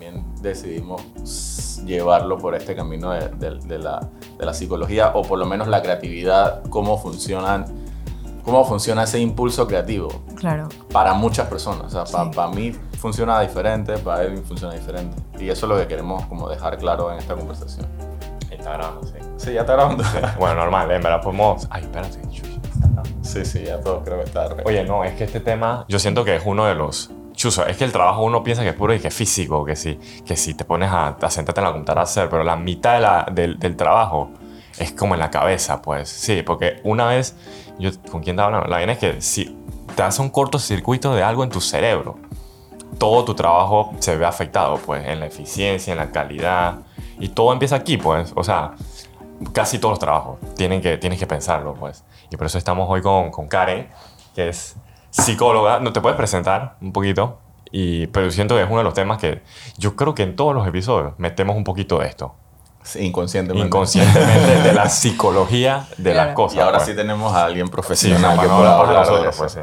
también decidimos llevarlo por este camino de, de, la, de, la, psicología o por lo menos la creatividad, cómo funcionan cómo funciona ese impulso creativo. Claro. Para muchas personas. O sea, para mí funciona diferente, para él funciona diferente. Y eso es lo que queremos como dejar claro en esta conversación. Está grabando, sí. Sí, ya está grabando. bueno, normal, en verdad podemos... Ay, espérate. Sí, sí, ya todo creo que está. Oye, no, es que este tema yo siento que es uno de los chuzo, es que el trabajo uno piensa que es puro y que es físico, que si, que si te pones a, a sentarte en la computadora a hacer, pero la mitad de la, del, del, trabajo es como en la cabeza, pues. Sí, porque una vez, yo, ¿con quién estaba hablando? La verdad es que si te hace un cortocircuito de algo en tu cerebro, todo tu trabajo se ve afectado, pues, en la eficiencia, en la calidad, y todo empieza aquí, pues. O sea, casi todos los trabajos tienen que, tienes que pensarlo, pues. Y por eso estamos hoy con, con Karen, que es psicóloga. ¿No te puedes presentar un poquito? Y, pero siento que es uno de los temas que yo creo que en todos los episodios metemos un poquito de esto. Sí, inconscientemente. Inconscientemente de la psicología de las cosas. Y ahora pues. sí tenemos a alguien profesional que pueda hablar de pues,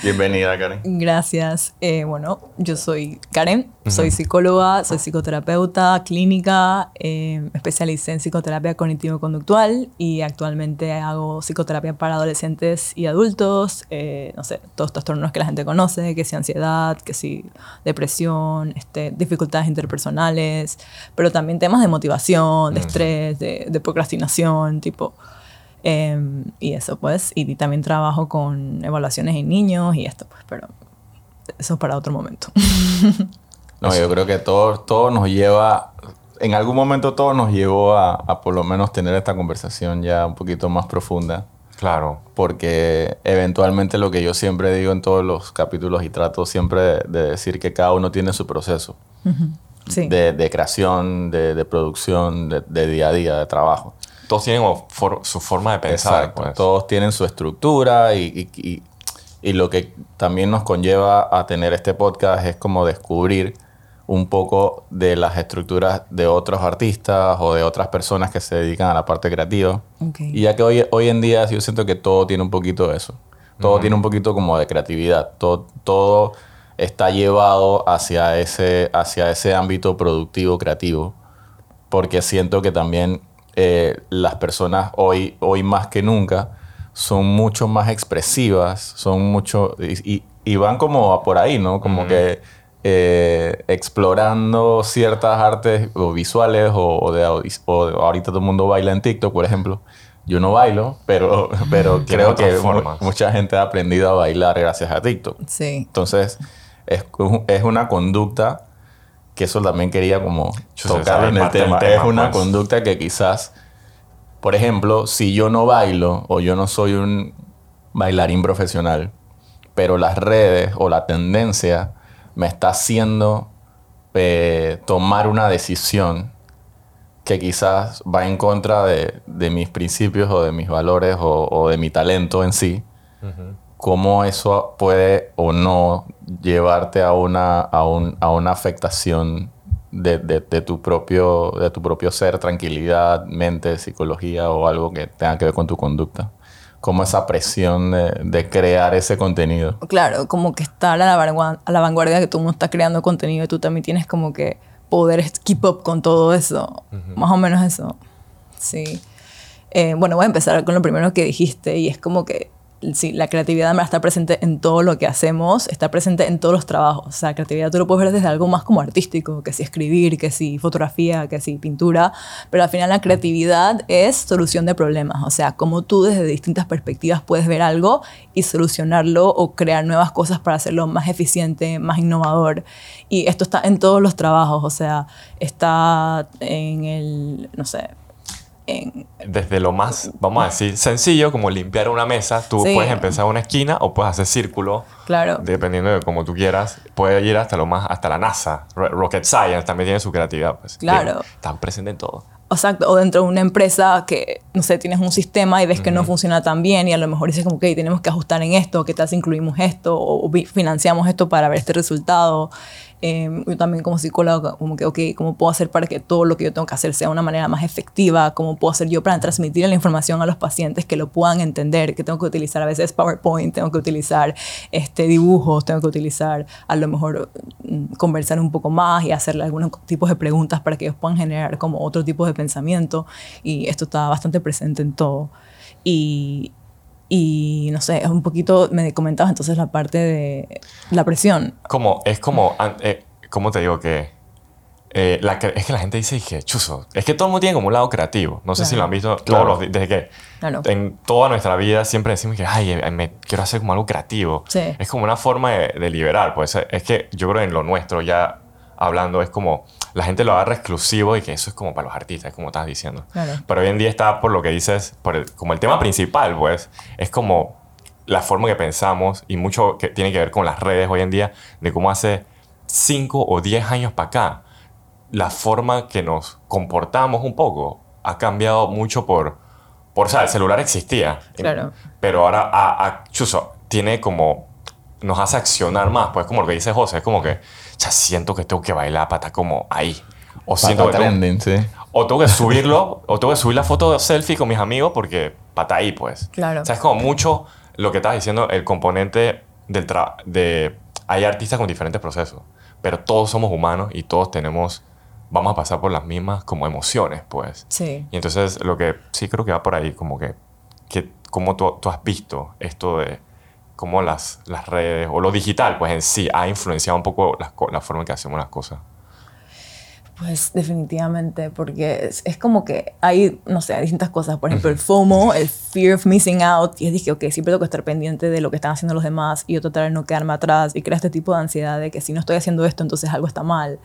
Bienvenida, Karen. Gracias. Eh, bueno, yo soy Karen, soy psicóloga, soy psicoterapeuta clínica, eh, especialicé en psicoterapia cognitivo-conductual y actualmente hago psicoterapia para adolescentes y adultos, eh, no sé, todos estos trastornos que la gente conoce, que sea ansiedad, que sea depresión, este, dificultades interpersonales, pero también temas de motivación, de estrés, de, de procrastinación, tipo Em, y eso, pues, y, también trabajo con evaluaciones en niños y esto, pues, pero eso es para otro momento. no, yo creo que todo, todo nos lleva, en algún momento todo nos llevó a, a, por lo menos tener esta conversación ya un poquito más profunda. Claro. Porque eventualmente lo que yo siempre digo en todos los capítulos y trato siempre de, decir que cada uno tiene su proceso. sí. de, de, creación, de, de producción, de, día a día, de trabajo todos tienen su forma de pensar. Pues. Todos tienen su estructura y, y, y, lo que también nos conlleva a tener este podcast es como descubrir un poco de las estructuras de otros artistas o de otras personas que se dedican a la parte creativa. Y ya que hoy, hoy en día yo siento que todo tiene un poquito de eso. Todo tiene un poquito como de creatividad. Todo, todo está llevado hacia ese, hacia ese ámbito productivo, creativo. Porque siento que también eh, las personas hoy, hoy más que nunca son mucho más expresivas, son mucho, y, y van como por ahí, ¿no? Como que eh, explorando ciertas artes o visuales o, de, ahorita todo el mundo baila en TikTok, por ejemplo. Yo no bailo, pero, pero creo que mucha gente ha aprendido a bailar gracias a TikTok. Sí. Entonces, es, es una conducta que eso también quería como tocar en el tema. Es una conducta que quizás, por ejemplo, si yo no bailo o yo no soy un bailarín profesional, pero las redes o la tendencia me está haciendo eh, tomar una decisión que quizás va en contra de, mis principios o de mis valores o, de mi talento en sí, cómo eso puede o no llevarte a una, a a una afectación de, de, tu propio, de tu propio ser, tranquilidad, mente, psicología o algo que tenga que ver con tu conducta. Como esa presión de, crear ese contenido. Claro, como que estar a la, vanguardia, a la vanguardia que todo el mundo está creando contenido y tú también tienes como que poder keep up con todo eso. Más o menos eso. Sí. Eh, bueno, voy a empezar con lo primero que dijiste y es como que sí, la creatividad está presente en todo lo que hacemos, está presente en todos los trabajos. O sea, creatividad tú lo puedes ver desde algo más como artístico, que si escribir, que si fotografía, que si pintura, pero al final la creatividad es solución de problemas. O sea, como tú desde distintas perspectivas puedes ver algo y solucionarlo o crear nuevas cosas para hacerlo más eficiente, más innovador. Y esto está en todos los trabajos, o sea, está en el, no sé, desde lo más, vamos a decir, sencillo, como limpiar una mesa, tú puedes empezar una esquina o puedes hacer círculo. Claro. Dependiendo de cómo tú quieras. Puede ir hasta lo más, hasta la NASA. Rocket Science también tiene su creatividad. Pues. Claro. están presentes en todo. Exacto, o dentro de una empresa que, no sé, tienes un sistema y ves que no funciona tan bien y a lo mejor dices como, ok, tenemos que ajustar en esto, ¿qué tal si incluimos esto o financiamos esto para ver este resultado? Eh, yo también como psicóloga, como que, ok, ¿cómo puedo hacer para que todo lo que yo tengo que hacer sea de una manera más efectiva? ¿Cómo puedo hacer yo para transmitir la información a los pacientes que lo puedan entender? Que tengo que utilizar a veces PowerPoint, tengo que utilizar este, dibujos, tengo que utilizar a lo mejor mm, conversar un poco más y hacerle algunos tipos de preguntas para que ellos puedan generar como otro tipo de pensamiento. Y esto está bastante presente en todo. Y, y no sé, es un poquito, me comentabas entonces la parte de la presión. Como, es como, eh, ¿cómo te digo que? eh, la, es que la gente dice que, chuzo, es que todo el mundo tiene como un lado creativo. No sé si Claro. lo han visto Claro. todos los desde que Claro. en toda nuestra vida siempre decimos que, ay, eh, me quiero hacer como algo creativo. Sí. Es como una forma de, de liberar. Pues es que yo creo que en lo nuestro ya hablando es como la gente lo agarra exclusivo y que eso es como para los artistas, como estás diciendo. Claro. Pero hoy en día está por lo que dices, por el- como el tema principal, pues, es como la forma que pensamos y mucho que tiene que ver con las redes hoy en día, de cómo hace 5 o 10 años para acá, la forma que nos comportamos un poco ha cambiado mucho por, por o sea, el celular existía, Claro. pero ahora a, a- chuzo, tiene como, nos hace accionar más, pues como lo que dice José, es como que, ya siento que tengo que bailar para estar como ahí. O siento Pata que tengo- trending, sí. o tengo que subirlo, o tengo que subir la foto de selfie con mis amigos porque pata ahí, pues. Claro. O sea, es como mucho lo que estás diciendo, el componente del tra de... Hay artistas con diferentes procesos, pero todos somos humanos y todos tenemos... Vamos a pasar por las mismas como emociones, pues. Sí. Y entonces lo que sí creo que va por ahí, como que... que cómo tú, tú has visto esto de cómo las, las redes o lo digital, pues en sí, ha influenciado un poco las la forma en que hacemos las cosas. Pues definitivamente, porque es, es como que hay, no sé, distintas cosas. Por ejemplo, el FOMO, el Fear of Missing Out. Y es dije, ok, siempre tengo que estar pendiente de lo que están haciendo los demás y yo tratar de no quedarme atrás. Y crea este tipo de ansiedad de que si no estoy haciendo esto, entonces algo está mal.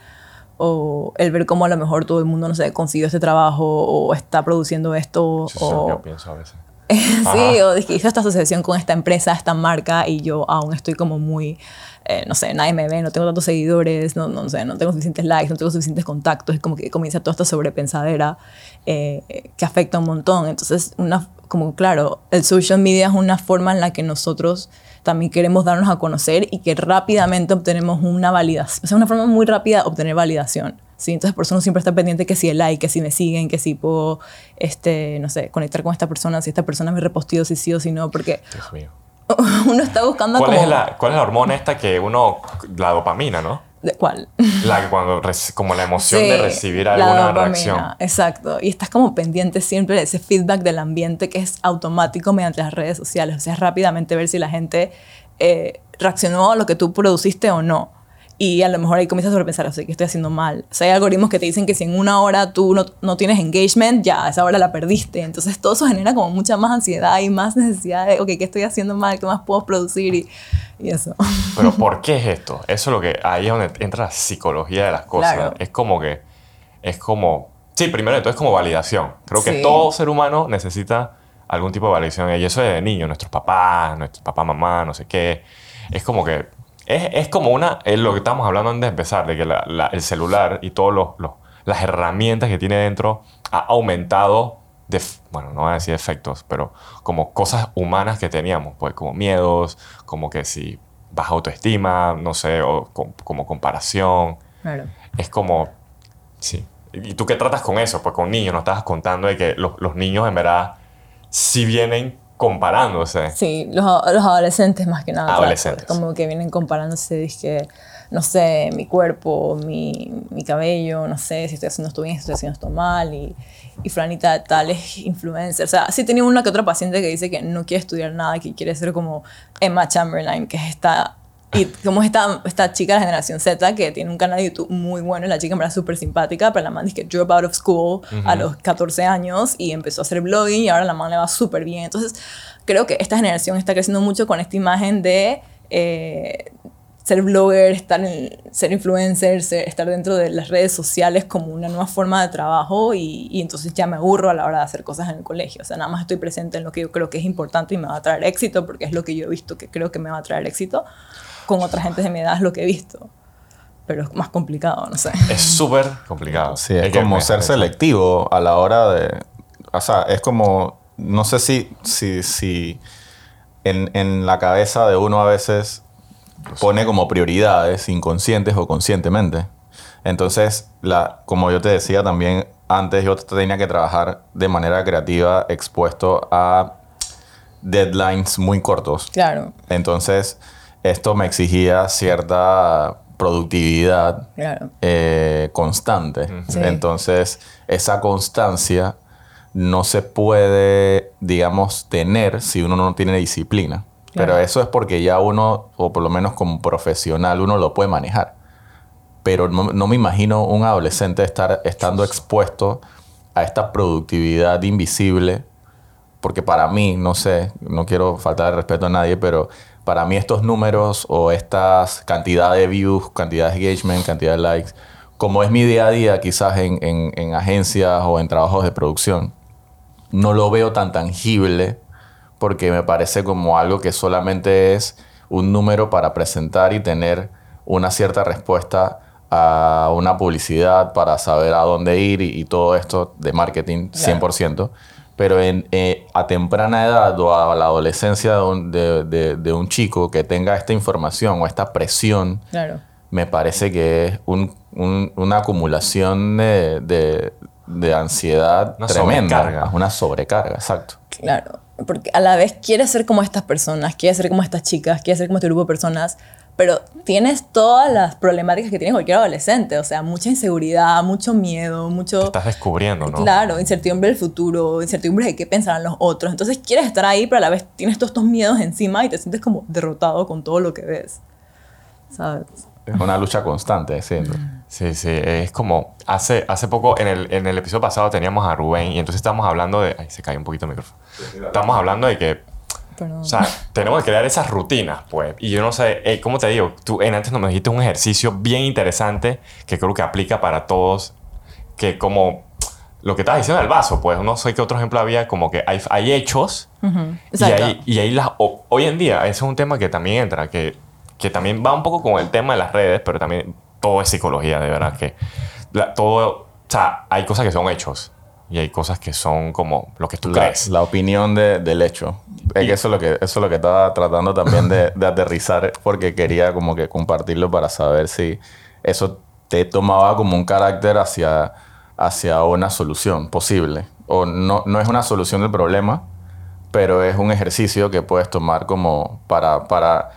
O el ver cómo a lo mejor todo el mundo, no sé, consiguió este trabajo o está produciendo esto. Eso es lo que o, yo pienso a veces. sí, o hizo esta asociación con esta empresa, esta marca, y yo aún estoy como muy, eh, no sé, nadie me ve, no tengo tantos seguidores, no, no sé, no tengo suficientes likes, no tengo suficientes contactos, es como que comienza toda esta sobrepensadera eh, que afecta un montón. Entonces, una, como claro, el social media es una forma en la que nosotros también queremos darnos a conocer y que rápidamente obtenemos una validación, o sea, una forma muy rápida de obtener validación. ¿Sí? Entonces, por eso uno siempre está pendiente que si el like, que si me siguen, que si puedo, este, no sé, conectar con esta persona, si esta persona me reposteó, si sí o si no, porque Dios mío. uno está buscando ¿Cuál como... es, la, ¿Cuál es la hormona esta que uno, la dopamina, ¿no? ¿De ¿Cuál? La que cuando, como la emoción de Sí, recibir la alguna dopamina, reacción. Exacto. Y estás como pendiente siempre de ese feedback del ambiente que es automático mediante las redes sociales. O sea, es rápidamente ver si la gente eh, reaccionó a lo que tú produciste o no. Y a lo mejor ahí comienzas a sobrepensar, o sea, que estoy haciendo mal. O sea, hay algoritmos que te dicen que si en una hora tú no, no tienes engagement, ya, esa hora la perdiste. Entonces todo eso genera como mucha más ansiedad y más necesidad de, ok, ¿qué estoy haciendo mal? ¿Qué más puedo producir? Y, y eso. Pero ¿por qué es esto? Eso es lo que ahí es donde entra la psicología de las cosas. Claro. Es como que es como sí, primero entonces como validación. Creo que Sí. todo ser humano necesita algún tipo de validación y eso es de niño, nuestros papás, nuestros papá, mamá, no sé qué. Es como que es, es como una es lo que estábamos hablando antes de empezar de que la- la- el celular y todos los, los- las herramientas que tiene dentro ha aumentado de, bueno, no voy a decir efectos, pero como cosas humanas que teníamos, pues como miedos, como que si baja autoestima, no sé, o com- como comparación. Claro. Es como, sí. ¿Y tú qué tratas con eso? Pues con niños, nos estabas contando de que los, los niños en verdad sí vienen comparándose. Sí, los, los adolescentes más que nada. Adolescentes. claro, Como que vienen comparándose, dije, no sé, mi cuerpo, mi, mi cabello, no sé si estoy haciendo esto bien, si estoy haciendo esto mal. Y, y Franita de tal es influencer. O sea, sí tenía una que otra paciente que dice que no quiere estudiar nada, que quiere ser como Emma Chamberlain, que es esta... Y como es esta, esta chica de la generación Z que tiene un canal de YouTube muy bueno, la chica en verdad súper simpática, pero la man dice que drop out of school a los 14 años y empezó a hacer blogging y ahora la man le va súper bien. Entonces, creo que esta generación está creciendo mucho con esta imagen de eh, ser blogger, estar en- ser influencer, ser- estar dentro de las redes sociales como una nueva forma de trabajo y, y entonces ya me aburro a la hora de hacer cosas en el colegio. O sea, nada más estoy presente en lo que yo creo que es importante y me va a traer éxito porque es lo que yo he visto que creo que me va a traer éxito. Con otra gente de mi edad es lo que he visto. Pero es más complicado, no sé. Es súper complicado. Sí, es que como ser selectivo a la hora de... O sea, es como... No sé si, si, si en, en la cabeza de uno a veces pone como prioridades inconscientes o conscientemente. Entonces, la, como yo te decía también antes, yo tenía que trabajar de manera creativa expuesto a deadlines muy cortos. Claro. Entonces, esto me exigía cierta productividad Claro. eh, constante. Sí. Entonces, esa constancia no se puede, digamos, tener si uno no tiene disciplina. Pero eso es porque ya uno, o por lo menos como profesional, uno lo puede manejar. Pero no, no me imagino un adolescente estar, estando expuesto a esta productividad invisible porque para mí, no sé, no quiero faltar de respeto a nadie, pero para mí estos números o estas cantidad de views, cantidad de engagement, cantidad de likes, como es mi día a día quizás en, en- en agencias o en trabajos de producción, no lo veo tan tangible porque me parece como algo que solamente es un número para presentar y tener una cierta respuesta a una publicidad para saber a dónde ir y, y todo esto de marketing Claro. 100%. Pero en, eh, a temprana edad o a la adolescencia de un, de- de- de un chico que tenga esta información o esta presión, Claro. me parece que es un- un- una acumulación de, de- de ansiedad Una tremenda. sobrecarga. Una sobrecarga, exacto. Claro, porque a la vez quieres ser como estas personas, quieres ser como estas chicas, quieres ser como este grupo de personas, pero tienes todas las problemáticas que tiene cualquier adolescente, o sea, mucha inseguridad, mucho miedo, Te mucho... estás descubriendo, ¿no? Claro, incertidumbre del futuro, incertidumbre de qué pensarán los otros. Entonces quieres estar ahí, pero a la vez tienes todos estos miedos encima y te sientes como derrotado con todo lo que ves. ¿Sabes? Es una lucha constante, siento. Sí, sí, es como hace, hace poco, en el, en el episodio pasado teníamos a Rubén y entonces estábamos hablando de... Ay, se cayó un poquito el micrófono. Estamos hablando de que, Perdón. o sea, tenemos que crear esas rutinas, pues. Y yo no sé, eh, ¿cómo te digo? Tú en antes nos dijiste un ejercicio bien interesante que creo que aplica para todos, que como lo que estabas diciendo del vaso, pues, no sé qué otro ejemplo había, como que hay, hay hechos Ujú, y Exacto. ahí, y ahí las, o- hoy en día, ese es un tema que también entra, que, que también va un poco con el tema de las redes, pero también todo es psicología, de verdad, que la- todo, o sea, hay cosas que son hechos y hay cosas que son como lo que tú La, crees. la opinión de- del hecho. Es Y- que eso es lo que, eso es lo que estaba tratando también de, de aterrizar porque quería como que compartirlo para saber si eso te tomaba como un carácter hacia, hacia una solución posible. O no, no es una solución del problema, pero es un ejercicio que puedes tomar como para, para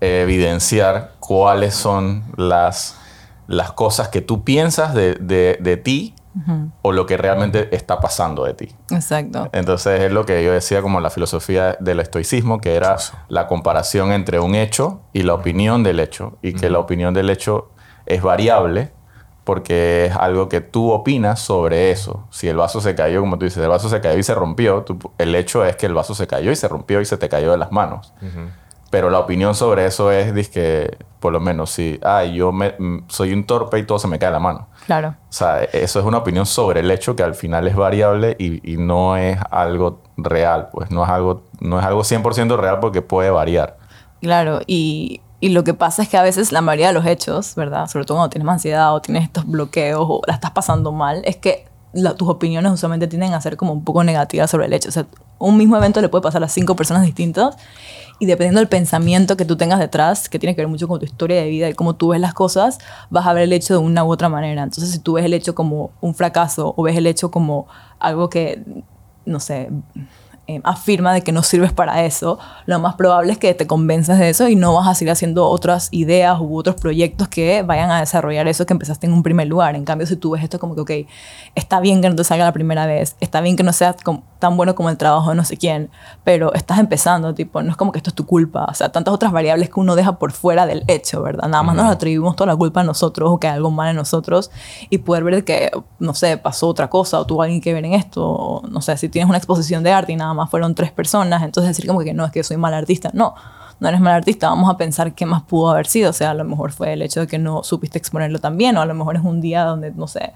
evidenciar cuáles son las, las cosas que tú piensas de, de- de ti o lo que realmente está pasando de ti. Exacto. Entonces es lo que yo decía como la filosofía del estoicismo, que era la comparación entre un hecho y la opinión del hecho, y que la opinión del hecho es variable porque es algo que tú opinas sobre eso. Si el vaso se cayó, como tú dices, el vaso se cayó y se rompió, tú- el hecho es que el vaso se cayó y se rompió y se te cayó de las manos. Ujú. Pero la opinión sobre eso es, que por lo menos, si, ah, yo me, mm, soy un torpe y todo se me cae de la mano. Claro. O sea, eso es una opinión sobre el hecho que al final es variable y, y no es algo real, pues no es algo, no es algo 100% real porque puede variar. Claro, y, y lo que pasa es que a veces la mayoría de los hechos, ¿verdad? Sobre todo cuando tienes ansiedad o tienes estos bloqueos o la estás pasando mal, es que la- tus opiniones usualmente tienden a ser como un poco negativas sobre el hecho. O sea, un mismo evento le puede pasar a cinco personas distintas y dependiendo del pensamiento que tú tengas detrás, que tiene que ver mucho con tu historia de vida y cómo tú ves las cosas, vas a ver el hecho de una u otra manera. Entonces, si tú ves el hecho como un fracaso o ves el hecho como algo que, no sé, eh, afirma de que no sirves para eso, lo más probable es que te convenzas de eso y no vas a seguir haciendo otras ideas u otros proyectos que vayan a desarrollar eso que empezaste en un primer lugar. En cambio, si tú ves esto como que, ok, está bien que no te salga la primera vez, está bien que no seas com- tan bueno como el trabajo de no sé quién, pero estás empezando, tipo, no es como que esto es tu culpa, o sea, tantas otras variables que uno deja por fuera del hecho, ¿verdad? Nada más nos atribuimos toda la culpa a nosotros o que hay algo mal en nosotros y poder ver que, no sé, pasó otra cosa o tuvo alguien que ver en esto, o, no sé, si tienes una exposición de arte y nada más fueron tres personas, entonces decir como que no, es que soy mal artista, no. No eres mal artista, vamos a pensar qué más pudo haber sido. O sea, a lo mejor fue el hecho de que no supiste exponerlo tan bien, o a lo mejor es un día donde, no sé,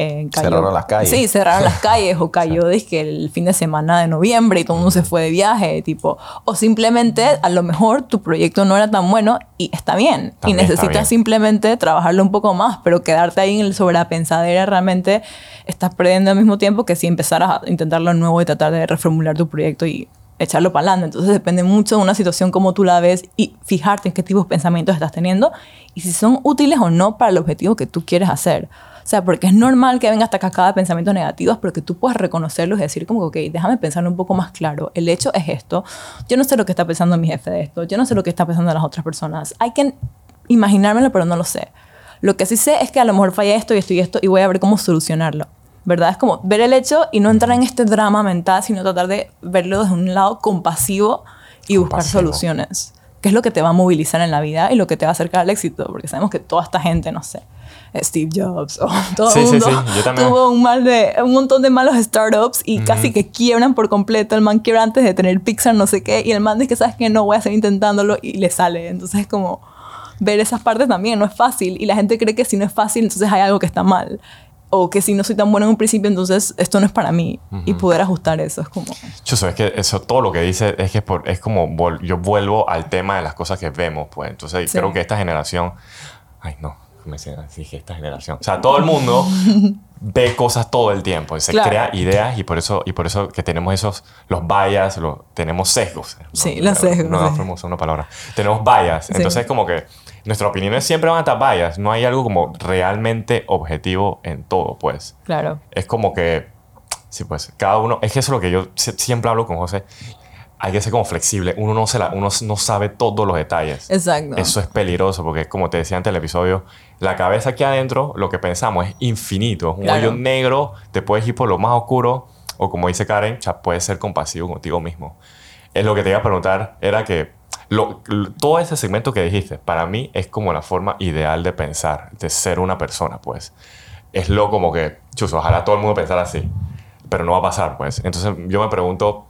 eh, cayó- Cerraron las calles. Sí, cerraron las calles o cayó dizque, el fin de semana de noviembre y todo el mundo se fue de viaje, tipo, o simplemente a lo mejor tu proyecto no era tan bueno y está bien También y necesitas bien. simplemente trabajarlo un poco más, pero quedarte ahí en el sobrepensadera realmente estás perdiendo al mismo tiempo que si empezaras a intentarlo nuevo y tratar de reformular tu proyecto y echarlo para adelante. Entonces depende mucho de una situación como tú la ves y fijarte en qué tipos de pensamientos estás teniendo y si son útiles o no para el objetivo que tú quieres hacer. O sea, porque es normal que venga hasta acá cada pensamientos negativos, pero que tú puedas reconocerlos y decir como, ok, déjame pensar un poco más claro. El hecho es esto. Yo no sé lo que está pensando mi jefe de esto. Yo no sé lo que está pensando las otras personas. Hay que imaginármelo, pero no lo sé. Lo que sí sé es que a lo mejor falla esto y esto y esto y voy a ver cómo solucionarlo. ¿Verdad? Es como ver el hecho y no entrar en este drama mental, sino tratar de verlo desde un lado compasivo y buscar soluciones. Que es lo que te va a movilizar en la vida y lo que te va a acercar al éxito. Porque sabemos que toda esta gente, no sé, Steve Jobs o todo el mundo tuvo un, mal de, un montón de malos startups y casi que quiebran por completo. El man quiebra antes de tener Pixar, no sé qué, y el man dice que sabes que no voy a seguir intentándolo y le sale. Entonces es como ver esas partes también no es fácil y la gente cree que si no es fácil entonces hay algo que está mal o que si no soy tan bueno en un principio, entonces esto no es para mí. Y poder ajustar eso es como... Yo sé, es que eso, todo lo que dice es que es, por, es como yo vuelvo al tema de las cosas que vemos, pues. Entonces creo que esta generación... Ay, no, me dije esta generación. O sea, todo el mundo ve cosas todo el tiempo y se crea ideas y por eso y por eso que tenemos esos los bias, tenemos sesgos. Sí, los sesgos. No, no una palabra. Tenemos bias. Entonces como que nuestras opiniones siempre van a estar bias. No hay algo como realmente objetivo en todo, pues. Claro. Es como que sí, pues cada uno es que eso es lo que yo siempre hablo con José hay que ser como flexible. Uno no, se la, uno no sabe todos los detalles. Exacto. Eso es peligroso porque, como te decía antes del episodio, la cabeza aquí adentro, lo que pensamos es infinito. Un hoyo negro, te puedes ir por lo más oscuro o, como dice Karen, ya puedes ser compasivo contigo mismo. Es lo que te iba a preguntar, era que todo ese segmento que dijiste, para mí es como la forma ideal de pensar, de ser una persona, pues. Es lo como que, chus, ojalá todo el mundo pensara así, pero no va a pasar, pues. Entonces yo me pregunto,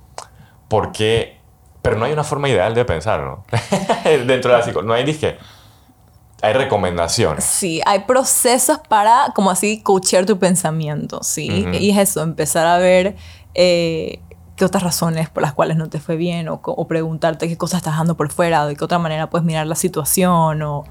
¿por qué? Pero no hay una forma ideal de pensar, ¿no? Dentro de la psicología. No hay disque. Hay recomendaciones. Sí, hay procesos para, como así, coachear tu pensamiento, ¿sí? Y es eso, empezar a ver eh, qué otras razones por las cuales no te fue bien o, o, preguntarte qué cosas estás dando por fuera, de qué otra manera puedes mirar la situación o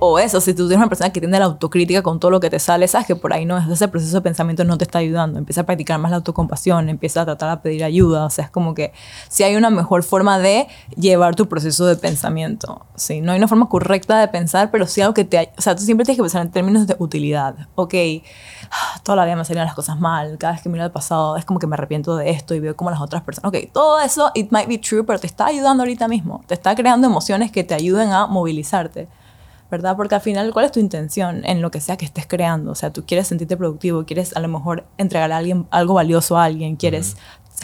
o eso, si tú tienes una persona que tiene la autocrítica con todo lo que te sale, sabes que por ahí no, ese proceso de pensamiento no te está ayudando. Empieza a practicar más la autocompasión, empieza a tratar de pedir ayuda. O sea, es como que si hay una mejor forma de llevar tu proceso de pensamiento. Sí, no hay una forma correcta de pensar, pero sí algo que te... O sea, tú siempre tienes que pensar en términos de utilidad. Ok, toda la vida me salían las cosas mal, cada vez que miro el pasado es como que me arrepiento de esto y veo como las otras personas. Ok, todo eso, it might be true, pero te está ayudando ahorita mismo. Te está creando emociones que te ayuden a movilizarte. ¿Verdad? Porque al final, ¿cuál es tu intención en lo que sea que estés creando? O sea, tú quieres sentirte productivo, quieres a lo mejor entregar a alguien algo valioso a alguien, quieres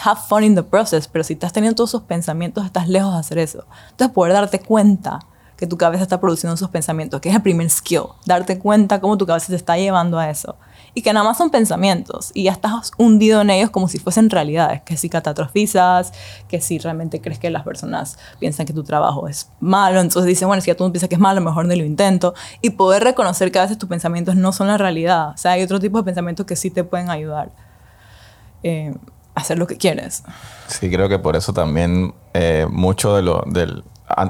have fun in the process, pero si estás teniendo todos esos pensamientos, estás lejos de hacer eso. Entonces, poder darte cuenta que tu cabeza está produciendo esos pensamientos, que es el primer skill, darte cuenta cómo tu cabeza te está llevando a eso y que nada más son pensamientos y ya estás hundido en ellos como si fuesen realidades, que si catastrofizas, que si realmente crees que las personas piensan que tu trabajo es malo, entonces dicen, bueno, si ya tú piensas que es malo, mejor no lo intento y poder reconocer que a veces tus pensamientos no son la realidad, o sea, hay otro tipo de pensamientos que sí te pueden ayudar eh, a hacer lo que quieres. Sí, creo que por eso también eh, mucho de lo del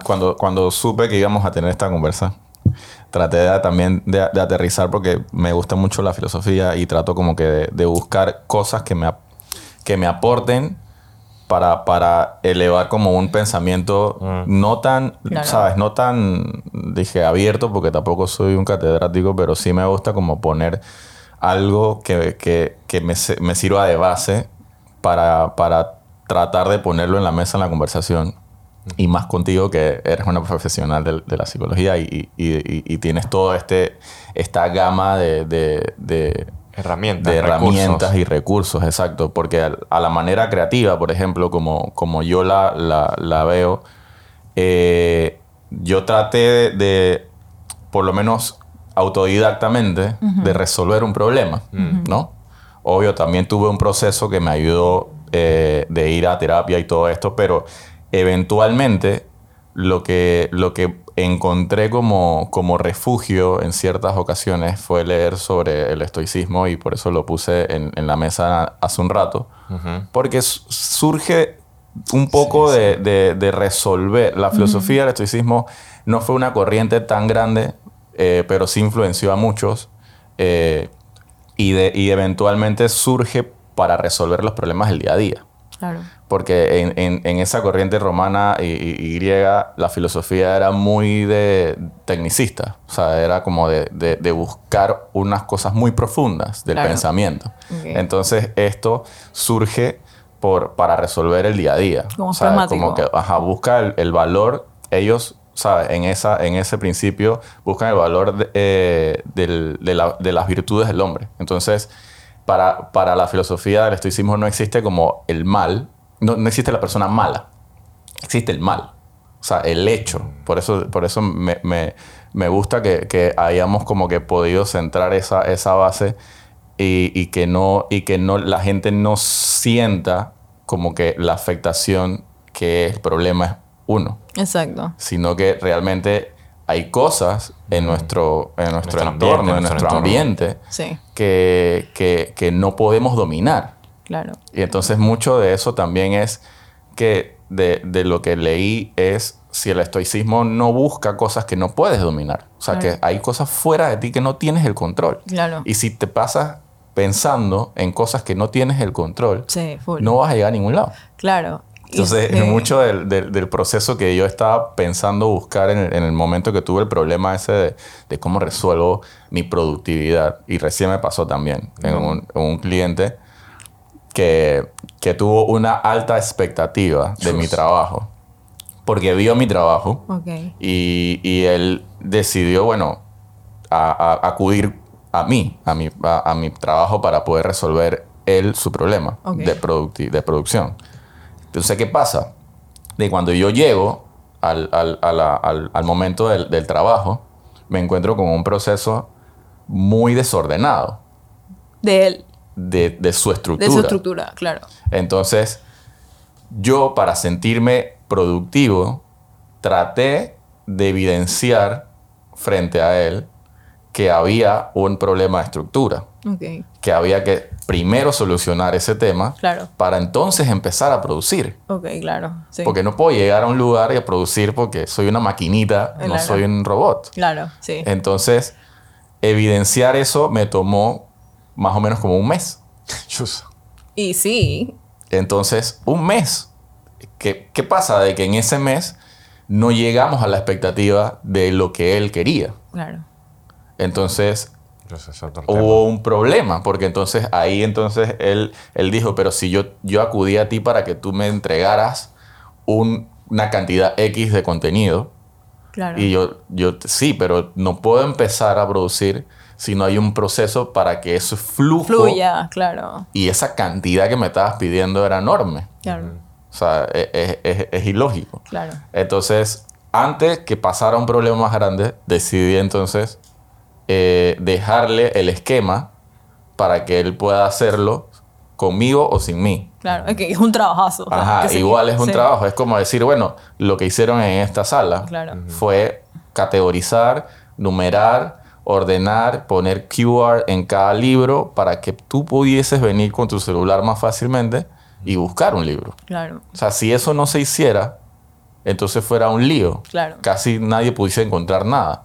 cuando, cuando supe que íbamos a tener esta conversa, traté también de, aterrizar porque me gusta mucho la filosofía y trato como que de, buscar cosas que me, que me aporten para, para elevar como un pensamiento mm. no tan, ¿sabes? No tan, dije, abierto porque tampoco soy un catedrático, pero sí me gusta como poner algo que, que, que me, me, sirva de base para, para tratar de ponerlo en la mesa en la conversación y más contigo que eres una profesional de, de la psicología y, y, y, tienes toda este, esta gama de, de, herramientas, de herramientas y recursos, exacto, porque a, la manera creativa, por ejemplo, como, como yo la, la, la veo, eh, yo traté de, por lo menos autodidactamente, de resolver un problema, ¿no? Obvio, también tuve un proceso que me ayudó eh, de ir a terapia y todo esto, pero eventualmente lo que, lo que encontré como, como refugio en ciertas ocasiones fue leer sobre el estoicismo y por eso lo puse en, la mesa hace un rato, porque surge un poco de, resolver. La filosofía del estoicismo no fue una corriente tan grande, eh, pero sí influenció a muchos eh, y, y eventualmente surge para resolver los problemas del día a día. Claro. Porque en, en- en esa corriente romana y, y- y griega, la filosofía era muy de tecnicista. O sea, era como de, de- de buscar unas cosas muy profundas del Claro. pensamiento. Entonces, esto surge por, para resolver el día a día. Como pragmático. como que ajá, busca el, el valor. Ellos, ¿sabes? En, esa, en ese principio buscan el valor de, eh, del- de la- de las virtudes del hombre. Entonces, para, para la filosofía del estoicismo no existe como el mal, no, no existe la persona mala, existe el mal, o sea, el hecho. Por eso, por eso me, me- me gusta que, que hayamos como que podido centrar esa, esa base y, y que, no, y que no, la gente no sienta como que la afectación que el problema es uno Exacto. sino que realmente hay cosas en nuestro, en nuestro, Nuestro entorno, ambiente, en nuestro ambiente, Sí, que, que- que no podemos dominar. claro. Y entonces mucho de eso también es que de, de lo que leí es si el estoicismo no busca cosas que no puedes dominar. O sea, Claro. que hay cosas fuera de ti que no tienes el control. Claro. Y si te pasas pensando en cosas que no tienes el control, Sí, no vas a llegar a ningún lado. Claro. Entonces, este- mucho del, del- del proceso que yo estaba pensando buscar en el, en el momento que tuve el problema ese de, de cómo resuelvo mi productividad, y recién me pasó también en un, en un cliente que, que tuvo una alta expectativa de mi trabajo, porque vio mi trabajo y, y él decidió, bueno, a- a- acudir a mí, a mi, a, a mi trabajo para poder resolver él su problema de, producti- de producción. Entonces, ¿qué pasa? De cuando yo llego al, al- a la- al- al momento del, del trabajo, me encuentro con un proceso muy desordenado De él, de, de su estructura. de su estructura, claro. Entonces, yo para sentirme productivo, traté de evidenciar frente a él que había un problema de estructura, Que había que primero solucionar ese tema claro. para entonces empezar a producir. Ok, claro. Sí. Porque no puedo llegar a un lugar y a producir porque soy una maquinita, no soy un robot. Claro, sí. Entonces, evidenciar eso me tomó más o menos como un mes. Y sí, Entonces, un mes. ¿Qué, ¿Qué pasa? De que en ese mes no llegamos a la expectativa de lo que él quería. claro. Entonces, Hubo un problema, porque entonces ahí entonces él, él dijo, pero si yo, yo acudí a ti para que tú me entregaras un- una cantidad X de contenido, Claro. y yo, yo, sí, pero no puedo empezar a producir si no hay un proceso para que flujo Fluya, claro. y esa cantidad que me estabas pidiendo era enorme. Claro, O sea, es, es- es- es ilógico. claro. Entonces, antes que pasara un problema más grande, decidí entonces eh, dejarle el esquema para que él pueda hacerlo conmigo o sin mí. Claro, es que es un trabajazo. Ajá, igual es un sí. trabajo. Es como decir, bueno, lo que hicieron en esta sala Claro. fue categorizar, numerar, ordenar, poner QR en cada libro para que tú pudieses venir con tu celular más fácilmente y buscar un libro. Claro, O sea, si eso no se hiciera, entonces fuera un lío. Claro. Casi nadie pudiese encontrar nada.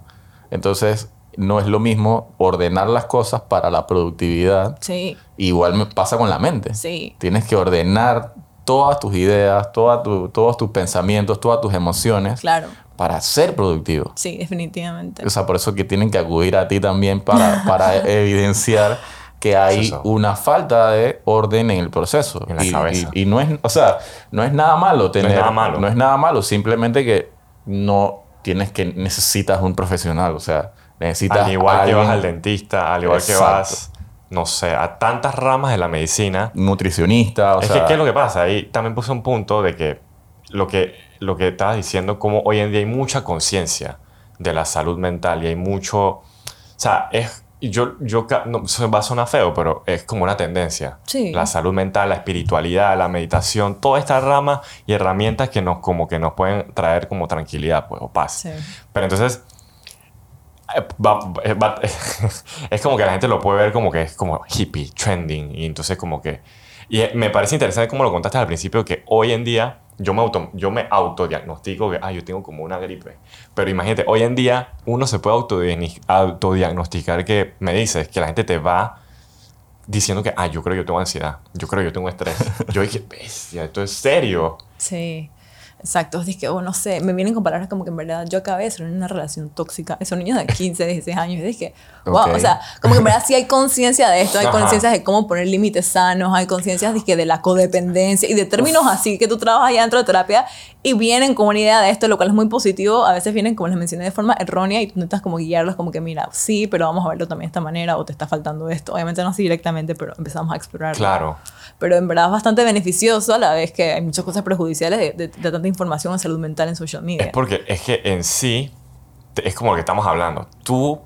Entonces, no es lo mismo ordenar las cosas para la productividad. sí, Igual me pasa con la mente. sí. Tienes que ordenar todas tus ideas, toda tu- todos tus pensamientos, todas tus emociones Claro, para ser productivo. sí, definitivamente. O sea, por eso que tienen que acudir a ti también para, para evidenciar que hay una falta de orden en el proceso. En la y, cabeza. y- y no es, o sea, no es nada malo tener. nada malo. No es nada malo, simplemente que no tienes que necesitas un profesional, o sea, necesitas Al igual que alguien- vas al dentista, al igual que Exacto. vas, no sé, a tantas ramas de la medicina. nutricionista, o es sea, que, ¿qué es lo que pasa? Ahí también puse un punto de que lo que, lo que estabas diciendo, como hoy en día hay mucha conciencia de la salud mental y hay mucho. O sea, es. Yo, yo, no, eso va a sonar feo, pero es como una tendencia. Sí. La salud mental, la espiritualidad, la meditación, todas estas ramas y herramientas que nos, como que nos pueden traer como tranquilidad pues, o paz. Sí. Pero entonces, va- eh, va- es como que la gente lo puede ver como que es como hippie, trending. Y entonces como que... Y eh, me parece interesante como lo contaste al principio, que hoy en día yo me, auto, yo me autodiagnostico que, ah, yo tengo como una gripe. Pero imagínate, hoy en día uno se puede autodiagnosticar que me dices que la gente te va diciendo que, ah, yo creo que yo tengo ansiedad, yo creo que yo tengo estrés. yo dije, bestia, esto es serio. Sí. Exacto, es que, oh, no sé, me vienen con palabras como que en verdad yo acabé de ser en una relación tóxica. Son niños de 15, 16 años. Y dije, wow, o sea, como que en verdad sí hay conciencia de esto, hay conciencia de cómo poner límites sanos, hay conciencia de, que de la codependencia y de términos así que tú trabajas allá dentro de terapia y vienen con una idea de esto, lo cual es muy positivo. A veces vienen, como les mencioné, de forma errónea y tú intentas como guiarlos como que, mira, sí, pero vamos a verlo también de esta manera o te está faltando esto. Obviamente no así directamente, pero empezamos a explorar. Claro. Pero en verdad es bastante beneficioso a la vez que hay muchas cosas perjudiciales de, de, de tanta información en salud mental en social media. Es porque es que en sí es como lo que estamos hablando. Tú,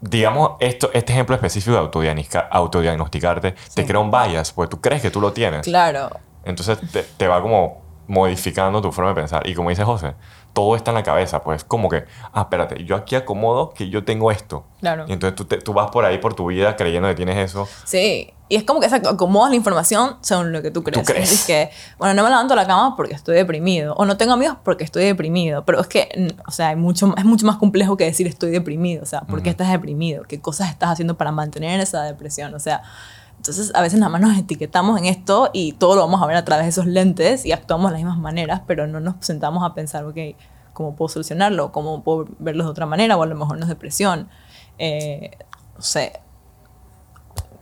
digamos, esto, este ejemplo específico de autodiagnosticarte te crea un bias, porque tú crees que tú lo tienes. Claro. Entonces te, te va como modificando tu forma de pensar. Y como dice José, todo está en la cabeza, pues como que, ah, espérate, yo aquí acomodo que yo tengo esto. Claro. Y entonces tú, te, tú vas por ahí por tu vida creyendo que tienes eso. Sí, y es como que acomodas la información según lo que tú crees. ¿Tú crees? Es que, bueno, no me levanto a la cama porque estoy deprimido, o no tengo amigos porque estoy deprimido, pero es que, o sea, hay mucho, es mucho más complejo que decir estoy deprimido, o sea, ¿por qué estás deprimido? ¿Qué cosas estás haciendo para mantener esa depresión? O sea, entonces, a veces nada más nos etiquetamos en esto y todo lo vamos a ver a través de esos lentes y actuamos de las mismas maneras, pero no nos sentamos a pensar, ok, ¿cómo puedo solucionarlo? ¿Cómo puedo verlo de otra manera? O a lo mejor no es depresión. Eh, no sé,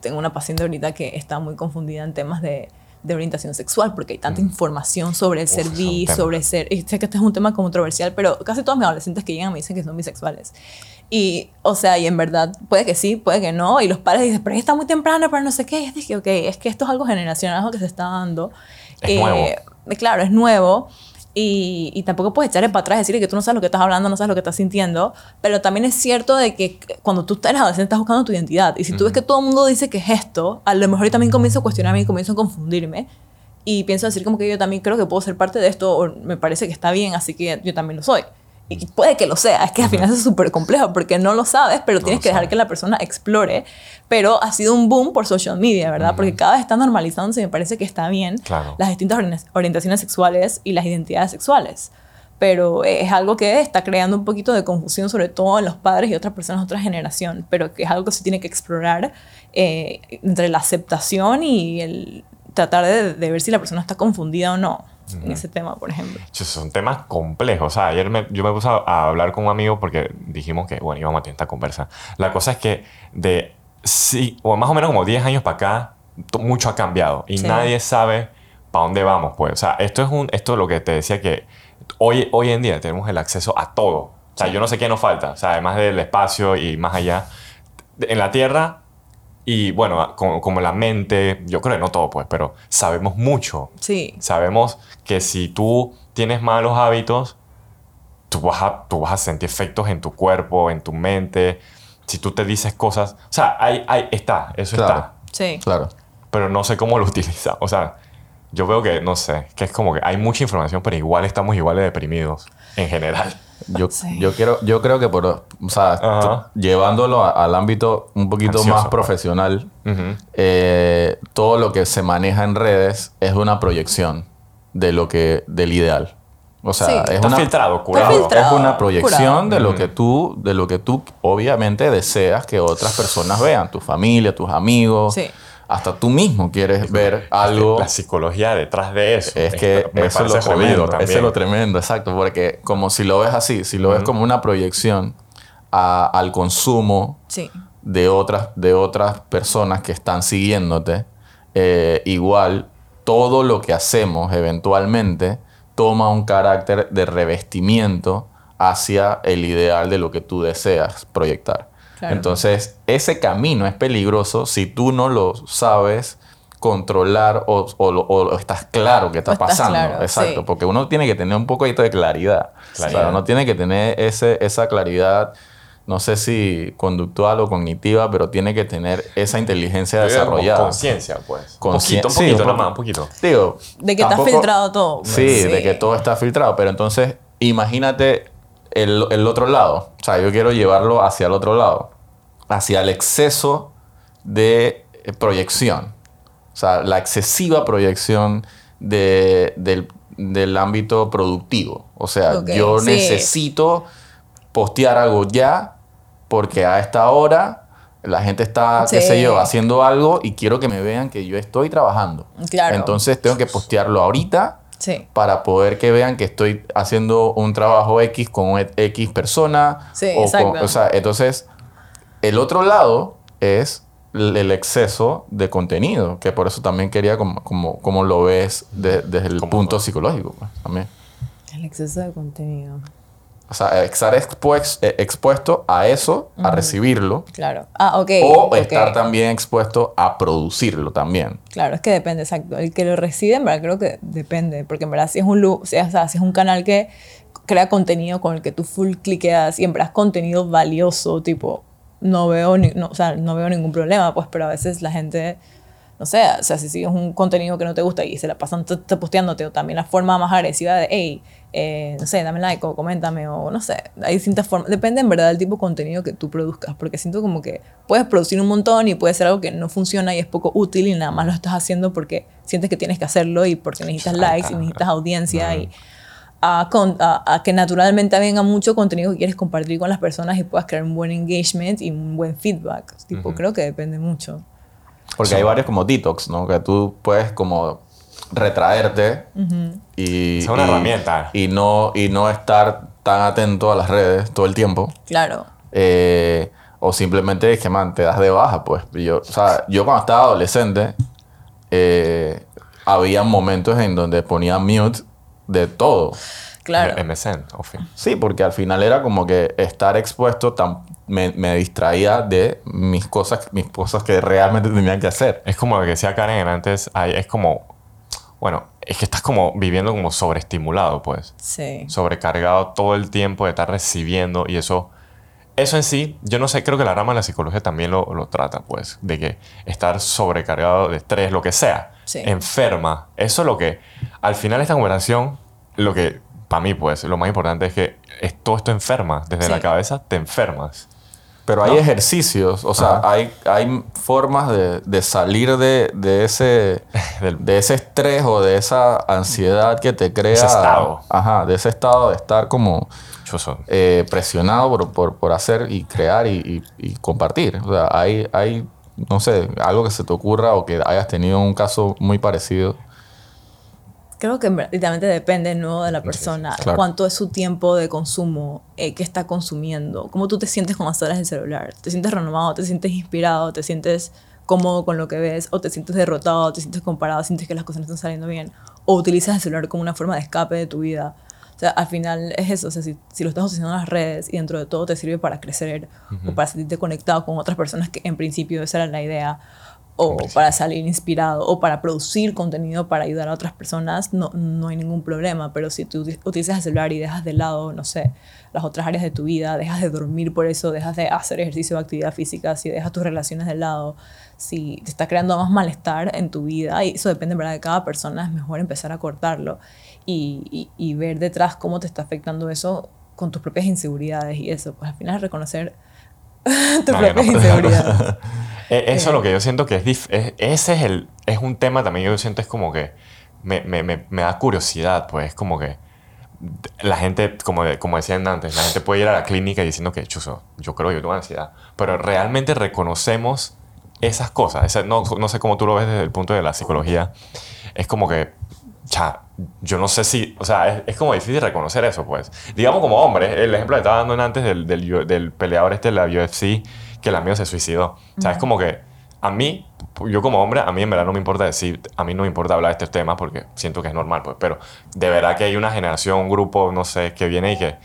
tengo una paciente ahorita que está muy confundida en temas de, de orientación sexual porque hay tanta información sobre el ser bi, sobre ser... Y sé que este es un tema controversial, pero casi todos mis adolescentes que llegan me dicen que son bisexuales. Y, o sea, y en verdad, puede que sí, puede que no. Y los padres dicen, pero está muy temprano, pero no sé qué. Y dije, ok, es que esto es algo generacional, algo que se está dando. Es nuevo. Claro, es nuevo. Y, y, tampoco puedes echarle para atrás y decirle que tú no sabes lo que estás hablando, no sabes lo que estás sintiendo. Pero también es cierto de que cuando tú eres adolescente estás buscando tu identidad. Y si tú ves que todo el mundo dice que es esto, a lo mejor yo también comienzo a cuestionarme y comienzo a confundirme. Y pienso decir como que yo también creo que puedo ser parte de esto o me parece que está bien, así que yo también lo soy. Y puede que lo sea, es que al final es súper complejo porque no lo sabes, pero tienes que dejar que la persona explore. Pero ha sido un boom por social media, ¿verdad? Porque cada vez está normalizándose y me parece que está bien Claro. las distintas orientaciones sexuales y las identidades sexuales. Pero es algo que está creando un poquito de confusión, sobre todo en los padres y otras personas de otra generación, pero que es algo que se tiene que explorar eh, entre la aceptación y el tratar de, de ver si la persona está confundida o no en ese tema, por ejemplo. Son temas complejos. O sea, ayer me- yo me puse a, hablar con un amigo porque dijimos que, bueno, íbamos a tener esta conversa. La cosa es que de, sí, o más o menos como 10 años para acá, mucho ha cambiado y Sí. nadie sabe para dónde vamos, pues. O sea, esto es, un, esto es lo que te decía que hoy, hoy en día tenemos el acceso a todo. O sea, yo no sé qué nos falta. O sea, además del espacio y más allá. En la Tierra y, bueno, como, como la mente, yo creo que no todo, pues, pero sabemos mucho. Sí, Sabemos que si tú tienes malos hábitos, tú vas a, tú vas a sentir efectos en tu cuerpo, en tu mente. Si tú te dices cosas. O sea, ahí, ahí está, eso Claro. está. sí. Claro. Pero no sé cómo lo utiliza. O sea, yo veo que, no sé, que es como que hay mucha información, pero igual estamos igual de deprimidos en general. Yo, Sí. yo, quiero, yo creo que por, o sea, llevándolo a- al ámbito un poquito Ansioso, más pues. profesional, eh, todo lo que se maneja en redes es una proyección de lo que, del ideal. O sea, Sí. es Está una, filtrado, curado. filtrado. es una proyección curado. de lo que tú, de lo que tú obviamente deseas que otras personas vean, tu familia, tus amigos, Sí. Hasta tú mismo quieres ver algo. La psicología detrás de eso. Es que me eso es lo tremendo, también. eso es lo tremendo, exacto, porque como si lo ves así, si lo ves como una proyección a- al consumo Sí. de otras, de otras personas que están siguiéndote, eh, igual todo lo que hacemos eventualmente toma un carácter de revestimiento hacia el ideal de lo que tú deseas proyectar. Claro. Entonces, ese camino es peligroso si tú no lo sabes controlar o, o o estás claro que está O estás pasando. claro, Exacto, sí. porque uno tiene que tener un poquito de claridad. O sea, Claridad. uno tiene que tener ese, esa claridad, no sé si conductual o cognitiva, pero tiene que tener esa inteligencia Yo desarrollada. Conciencia, pues. Un Consci- poquito, un sí, poquito, un nada poco. más, un poquito. Digo, De que está filtrado todo. pues, Sí, de que todo está filtrado, pero entonces imagínate el, el otro lado. O sea, yo quiero llevarlo hacia el otro lado, hacia el exceso de eh, proyección. O sea, la excesiva proyección de- del, del ámbito productivo. O sea, yo sí. necesito postear algo ya porque a esta hora La gente está, qué sé yo, haciendo algo y quiero que me vean que yo estoy trabajando. Claro. Entonces tengo que postearlo ahorita Sí. para poder que vean que estoy haciendo un trabajo X con X persona. Sí, o, con- o sea, entonces, el otro lado es el exceso de contenido, que por eso también quería como, como, como lo ves de- desde el punto psicológico. pues, también. El exceso de contenido. O sea, estar expues- eh, expuesto a eso, a recibirlo, Claro. Ah, ok. o ok. estar también expuesto a producirlo también. Claro, es que depende, exacto. El que lo recibe, en verdad, creo que depende. Porque en verdad, si es un, lu- si es, o sea, si es un canal que crea contenido con el que tú full cliqueas y en verdad es contenido valioso, tipo, no veo, ni- no, o sea, no veo ningún problema, pues, pero a veces la gente, no sé, o sea, si sigues un contenido que no te gusta y se la pasan posteándote, o también la forma más agresiva de, hey, eh, no sé, dame like o coméntame, o no sé, hay distintas formas. Depende en verdad del tipo de contenido que tú produzcas, porque siento como que puedes producir un montón y puede ser algo que no funciona y es poco útil y nada más lo estás haciendo porque sientes que tienes que hacerlo y porque necesitas likes y necesitas audiencia y a, con- a- a que naturalmente venga mucho contenido que quieres compartir con las personas y puedas crear un buen engagement y un buen feedback. Tipo, creo que depende mucho. Porque hay varios como detox, ¿no? Que tú puedes como retraerte y... Es una y- herramienta. Y no, y no estar tan atento a las redes todo el tiempo. Claro. Eh, o simplemente es que, man, te das de baja, pues. Yo, o sea, yo cuando estaba adolescente, eh, había momentos en donde ponía mute de todo. Claro. MSN, o fin. Sí, porque al final era como que estar expuesto tan- me, me distraía de mis cosas, mis cosas que realmente tenía que hacer. Es como lo que decía Karen antes, hay- es como, bueno, es que estás como viviendo como sobreestimulado, pues. Sí. Sobrecargado todo el tiempo de estar recibiendo y eso, eso en sí, yo no sé, creo que la rama de la psicología también lo, lo trata, pues, de que estar sobrecargado de estrés, lo que sea, Sí. enferma, eso es lo que, al final de esta conversación, lo que, para mí, pues, lo más importante es que es, todo esto enferma, desde Sí. la cabeza te enfermas. Pero hay No. ejercicios, o sea, hay, hay formas de, de salir de, de ese, de ese estrés o de esa ansiedad que te crea. Ese estado. Ajá, de ese estado de estar como eh, presionado por, por, por hacer y crear y, y- y compartir. O sea, hay, hay, no sé, algo que se te ocurra o que hayas tenido un caso muy parecido. Creo que literalmente depende ¿no? de la persona, claro. cuánto es su tiempo de consumo, eh, qué está consumiendo, cómo tú te sientes con las horas del celular. ¿Te sientes renovado? ¿Te sientes inspirado? ¿Te sientes cómodo con lo que ves? ¿O te sientes derrotado? ¿Te sientes comparado? ¿Sientes que las cosas no están saliendo bien? ¿O utilizas el celular como una forma de escape de tu vida? O sea, al final es eso. O sea, si, si lo estás utilizando en las redes y dentro de todo te sirve para crecer o para sentirte conectado con otras personas que en principio esa era la idea o para salir inspirado o para producir contenido para ayudar a otras personas, no, no hay ningún problema. Pero si tú uti- utilizas el celular y dejas de lado, no sé, las otras áreas de tu vida, dejas de dormir por eso, dejas de hacer ejercicio o actividad física, si dejas tus relaciones de lado, si te está creando más malestar en tu vida, y eso depende ¿verdad? de cada persona, es mejor empezar a cortarlo y, y, y ver detrás cómo te está afectando eso con tus propias inseguridades y eso. Pues al final reconocer tus No, propias no. inseguridades. E- Eso es lo que yo siento que es, es- ese es el es un tema también yo siento es como que me, me, me, me da curiosidad pues es como que la gente como, como decían antes la gente puede ir a la clínica diciendo que chuzo yo creo que yo tengo ansiedad pero realmente reconocemos esas cosas Ese- no, no sé cómo tú lo ves desde el punto de la psicología es como que cha, yo no sé si, o sea, es, es como difícil reconocer eso, pues. Digamos como hombre, el ejemplo que estaba dando antes del, del, del peleador este de la UFC, que el amigo se suicidó. O sea, es como que a mí, yo como hombre, a mí en verdad no me importa decir, a mí no me importa hablar de estos temas porque siento que es normal, pues. Pero de verdad que hay una generación, un grupo, no sé, que viene y que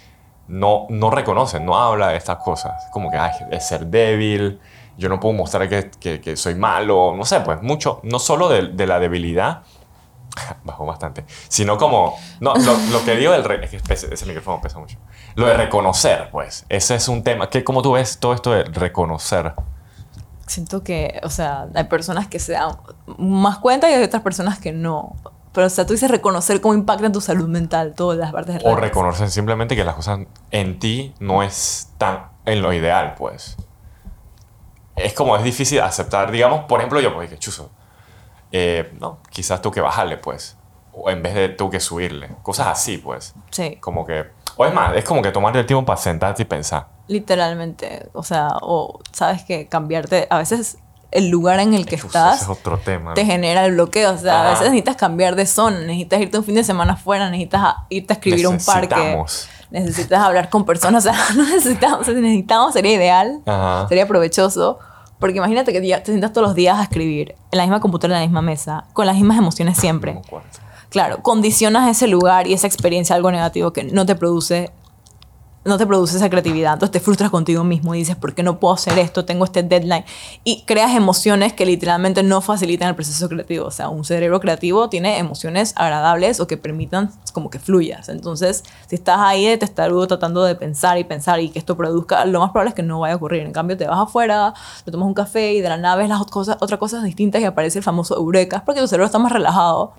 no, no reconoce, no habla de estas cosas. Como que, ay, es ser débil, yo no puedo mostrar que, que, que soy malo, no sé, pues mucho, no solo de, de la debilidad, bajó bastante, sino como, no, lo, lo que digo del, re- es que ese micrófono pesa mucho, lo de reconocer, pues, ese es un tema, que ¿cómo tú ves todo esto de reconocer? Siento que, o sea, hay personas que se dan más cuenta y hay otras personas que no. Pero, o sea, tú dices reconocer cómo impacta en tu salud mental todas las partes de O reconocer simplemente que las cosas en ti no es tan en lo ideal, pues. Es como es difícil aceptar, digamos, por ejemplo, yo, pues, que chuzo. Eh, no, quizás tú que bajarle, pues. O en vez de tú que subirle. Cosas así, pues. Sí. Como que. O es más, es como que tomarte el tiempo para sentarte y pensar. Literalmente, o sea, o sabes que cambiarte, a veces el lugar en el que Uf, estás es otro tema. te genera el bloqueo, o sea, a Ajá. veces necesitas cambiar de zona, necesitas irte un fin de semana afuera, necesitas a- irte a escribir a un parque, necesitas hablar con personas, o sea, no necesitamos, necesitamos, sería ideal, Ajá. sería provechoso, porque imagínate que te sientas todos los días a escribir en la misma computadora, en la misma mesa, con las mismas emociones siempre. Claro, condicionas ese lugar y esa experiencia algo negativo que no te produce no te produce esa creatividad, entonces te frustras contigo mismo y dices, ¿por qué no puedo hacer esto? Tengo este deadline. Y creas emociones que literalmente no facilitan el proceso creativo. O sea, un cerebro creativo tiene emociones agradables o que permitan como que fluyas. Entonces, si estás ahí de testarudo tratando de pensar y pensar y que esto produzca, lo más probable es que no vaya a ocurrir. En cambio, te vas afuera, te tomas un café y de la nada ves las cosas, otras cosas distintas y aparece el famoso eureka, porque tu cerebro está más relajado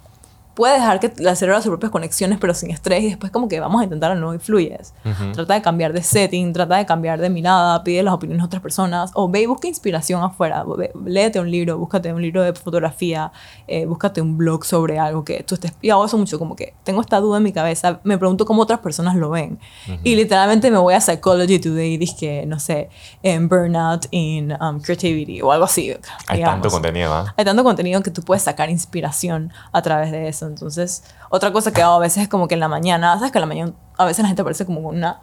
puede dejar que la cerebro haga sus propias conexiones, pero sin estrés, y después como que vamos a intentar no y fluyes. Trata de cambiar de setting, trata de cambiar de mirada, pide las opiniones de otras personas, o ve y busca inspiración afuera, ve- léete un libro, búscate un libro de fotografía, eh, búscate un blog sobre algo que tú estés... Y hago eso mucho, como que tengo esta duda en mi cabeza, me pregunto cómo otras personas lo ven. Y literalmente me voy a Psychology Today y dije, no sé, en Burnout in um, Creativity, o algo así. Hay digamos. tanto contenido, ¿ah? Hay tanto contenido que tú puedes sacar inspiración a través de eso. Entonces, otra cosa que hago a veces es como que en la mañana, ¿sabes que en la mañana a veces la gente parece como una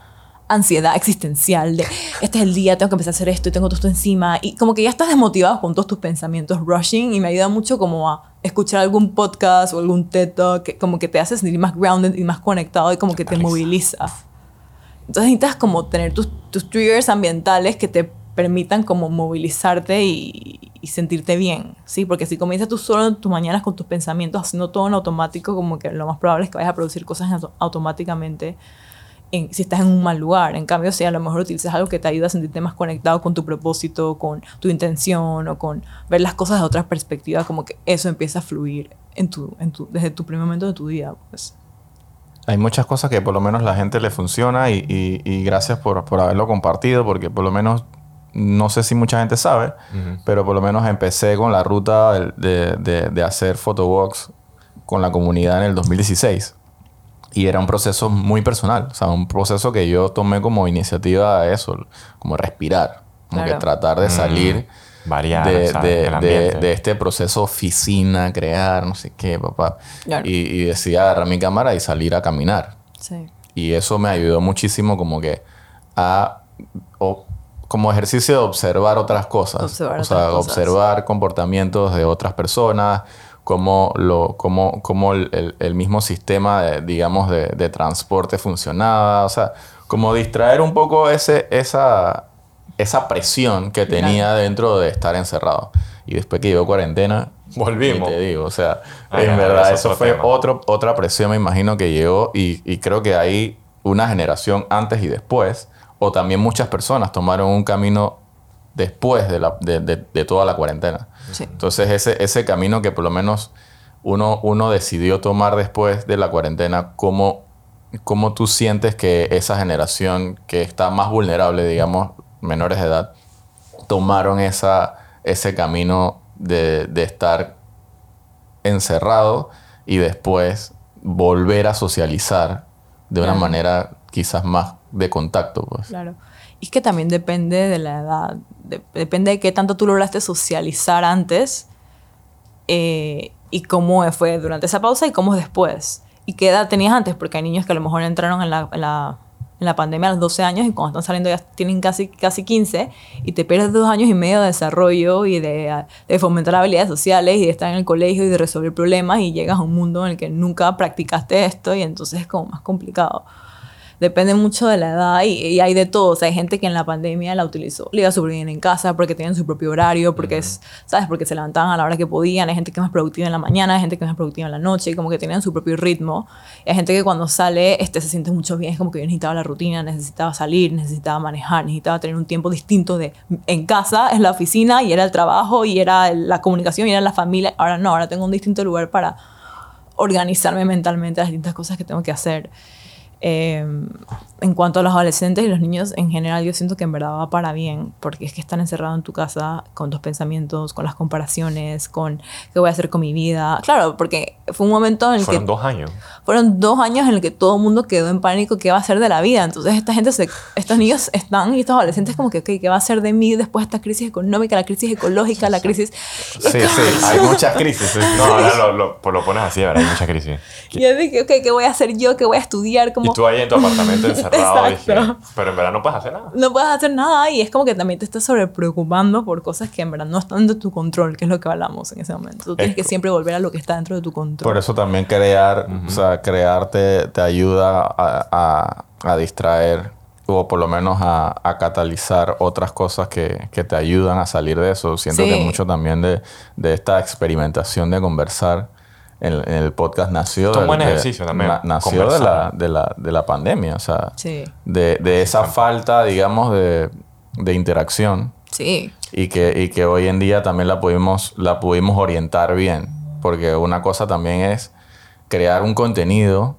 ansiedad existencial de este es el día, tengo que empezar a hacer esto y tengo todo esto encima y como que ya estás desmotivado con todos tus pensamientos rushing y me ayuda mucho como a escuchar algún podcast o algún TED Talk que como que te hace sentir más grounded y más conectado y como que te moviliza. Entonces necesitas como tener tus, tus triggers ambientales que te permitan como movilizarte y, sentirte bien, ¿sí? Porque si comienzas tú solo en tus mañanas con tus pensamientos haciendo todo en automático, como que lo más probable es que vayas a producir cosas auto- automáticamente en- si estás en un mal lugar. En cambio, si a lo mejor utilizas algo que te ayuda a sentirte más conectado con tu propósito, con tu intención o con ver las cosas de otra perspectiva, como que eso empieza a fluir en tu, desde tu primer momento de tu día, pues. Hay muchas cosas que por lo menos la gente le funciona y- y gracias por, por haberlo compartido porque por lo menos no sé si mucha gente sabe, pero por lo menos empecé con la ruta del- de, de- de hacer photowalks con la comunidad en el 2016 y era un proceso muy personal, o sea, un proceso que yo tomé como iniciativa a eso, como respirar, como Claro. que tratar de salir Variar, de, de- de- de este proceso oficina, crear, no sé qué, papá. Claro. Y, y decidí agarrar mi cámara y salir a caminar. Sí. Y eso me ayudó muchísimo como que a... o- como ejercicio de observar otras cosas. Observar o sea, cosas. observar comportamientos de otras personas, cómo, lo, cómo, cómo el, el- el mismo sistema, de, digamos, de, de transporte funcionaba. O sea, como distraer un poco ese, esa, esa presión que tenía dentro de estar encerrado. Y después que llegó cuarentena, Volvimos. y te digo, o sea, Ah, en verdad eso fue tema. otro, otra presión, me imagino que llegó y, y creo que hay una generación antes y después, o también muchas personas tomaron un camino después de, la, de, de- de toda la cuarentena. Sí. Entonces ese, ese camino que por lo menos uno, uno decidió tomar después de la cuarentena, ¿cómo, ¿cómo tú sientes que esa generación que está más vulnerable, digamos, menores de edad, tomaron esa, ese camino de, de estar encerrado y después volver a socializar de una manera quizás más de contacto? Pues. Claro. Y es que también depende de la edad. De- depende de qué tanto tú lograste socializar antes eh, y cómo fue durante esa pausa y cómo es después. Y qué edad tenías antes, porque hay niños que a lo mejor entraron en la, en la, en la pandemia a los 12 años y cuando están saliendo ya tienen casi, casi 15 y te pierdes dos años y medio de desarrollo y de, de fomentar habilidades sociales y de estar en el colegio y de resolver problemas y llegas a un mundo en el que nunca practicaste esto y entonces es como más complicado depende mucho de la edad y, y hay de todo. O sea, hay gente que en la pandemia la utilizó, le iba súper bien en casa porque tenían su propio horario, porque es, ¿sabes? Porque se levantaban a la hora que podían. Hay gente que es más productiva en la mañana, hay gente que es más productiva en la noche, y como que tenían su propio ritmo. Y hay gente que cuando sale este, se siente mucho bien, es como que yo necesitaba la rutina, necesitaba salir, necesitaba manejar, necesitaba tener un tiempo distinto de en casa, es la oficina y era el trabajo y era la comunicación y era la familia. Ahora no, ahora tengo un distinto lugar para organizarme mentalmente las distintas cosas que tengo que hacer. Eh, en cuanto a los adolescentes y los niños en general, yo siento que en verdad va para bien, porque es que están encerrados en tu casa con tus pensamientos, con las comparaciones, con qué voy a hacer con mi vida. Claro, porque fue un momento en el Fueron que... dos años. Fueron dos años en el que todo el mundo quedó en pánico qué va a hacer de la vida. Entonces esta gente, se, estos niños están y estos adolescentes como que, ok, ¿qué va a hacer de mí después de esta crisis económica, la crisis ecológica, la crisis... Sí, sí, hay muchas crisis. sí. No, ahora lo, lo, pues lo pones así, ¿verdad? Hay mucha crisis. Y yo dije, ok, ¿qué voy a hacer yo? ¿Qué voy a estudiar? Como... Y tú ahí en tu apartamento encerrado, dije, Exacto. pero en verdad no puedes hacer nada. no puedes hacer nada y es como que también te estás sobre preocupando por cosas que en verdad no están de tu control, que es lo que hablamos en ese momento. Tú tienes Es- que siempre volver a lo que está dentro de tu control. Por eso también crear, o sea, crear te, te ayuda a, a- a distraer o por lo menos a, a catalizar otras cosas que, que te ayudan a salir de eso. Siento Sí. que mucho también de, de esta experimentación de conversar en, en el podcast nació, de- ejercicio también, na- nació de la, de, la, de la pandemia, o sea, Sí, de, de esa falta, digamos, de, de interacción sí, y que, y que hoy en día también la pudimos, la pudimos orientar bien. Porque una cosa también es crear un contenido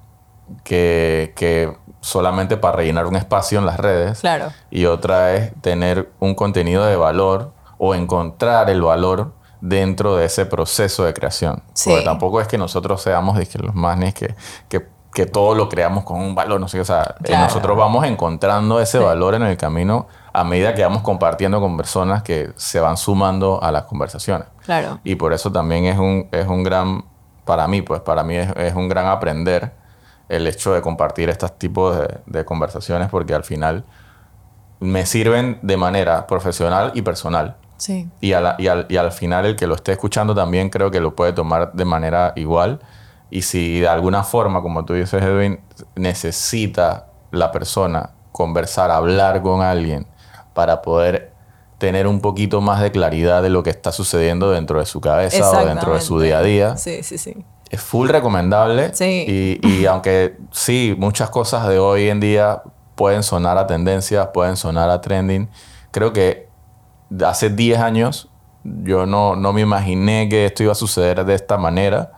que, que solamente para rellenar un espacio en las redes. claro. Y otra es tener un contenido de valor o encontrar el valor dentro de ese proceso de creación. Sí. Porque tampoco es que nosotros seamos dizque, los manes que, que, que todo lo creamos con un valor, no sé. O sea, eh, Claro. nosotros vamos encontrando ese Sí. valor en el camino a medida que vamos compartiendo con personas que se van sumando a las conversaciones. Claro. Y por eso también es un, es un gran, para mí, pues para mí es, es un gran aprender el hecho de compartir estos tipos de, de conversaciones porque al final me sirven de manera profesional y personal. Sí, Y, a la- y al, y al final el que lo esté escuchando también creo que lo puede tomar de manera igual. Y si de alguna forma, como tú dices, Edwin, necesita la persona conversar, hablar con alguien para poder tener un poquito más de claridad de lo que está sucediendo dentro de su cabeza o dentro de su día a día, Sí, sí, sí. es full recomendable. Sí. Y, y aunque sí, muchas cosas de hoy en día pueden sonar a tendencias, pueden sonar a trending, creo que hace 10 años yo no, no me imaginé que esto iba a suceder de esta manera,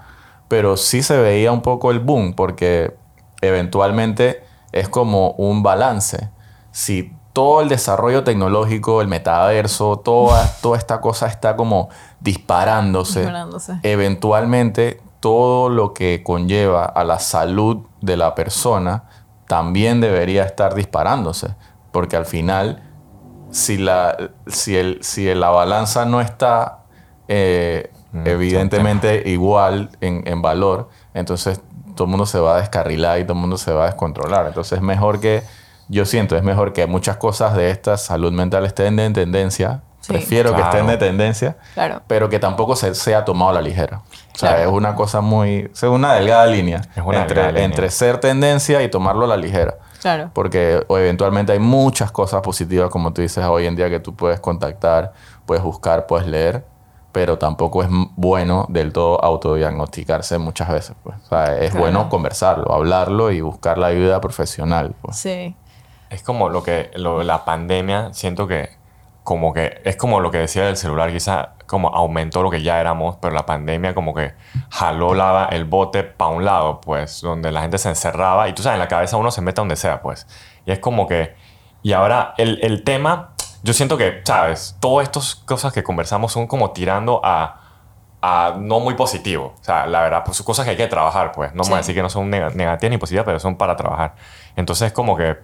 pero sí se veía un poco el boom, porque eventualmente es como un balance. Si todo el desarrollo tecnológico, el metaverso, toda, toda esta cosa está como disparándose Disparándose. eventualmente todo lo que conlleva a la salud de la persona también debería estar disparándose. Porque al final, si la, si el, si la balanza no está eh, Mm, evidentemente igual en, en valor, entonces todo el mundo se va a descarrilar y todo el mundo se va a descontrolar. Entonces es mejor que, yo siento, es mejor que muchas cosas de esta salud mental estén en tendencia. Sí. Prefiero que Claro. estén de tendencia Claro. pero que tampoco se sea tomado a la ligera. O sea, Claro. es una cosa muy... Es una delgada línea, Es una entre, delgada línea. entre ser tendencia y tomarlo a la ligera. Claro. Porque o eventualmente hay muchas cosas positivas, como tú dices hoy en día, que tú puedes contactar, puedes buscar, puedes leer, pero tampoco es bueno del todo autodiagnosticarse muchas veces. Pues. O sea, es Claro. bueno conversarlo, hablarlo y buscar la ayuda profesional. Pues. Sí. Es como lo que lo- la pandemia, siento que como que es como lo que decía del celular, quizá como aumentó lo que ya éramos, pero la pandemia como que jaló la, el bote para un lado, pues, donde la gente se encerraba y tú sabes, en la cabeza uno se mete donde sea, pues. Y es como que, y ahora el, el tema, yo siento que, sabes, todas estas cosas que conversamos son como tirando a, a no muy positivo. O sea, la verdad, pues son cosas que hay que trabajar, pues. No Sí. a decir que no son neg- negativas ni positivas, pero son para trabajar. Entonces, como que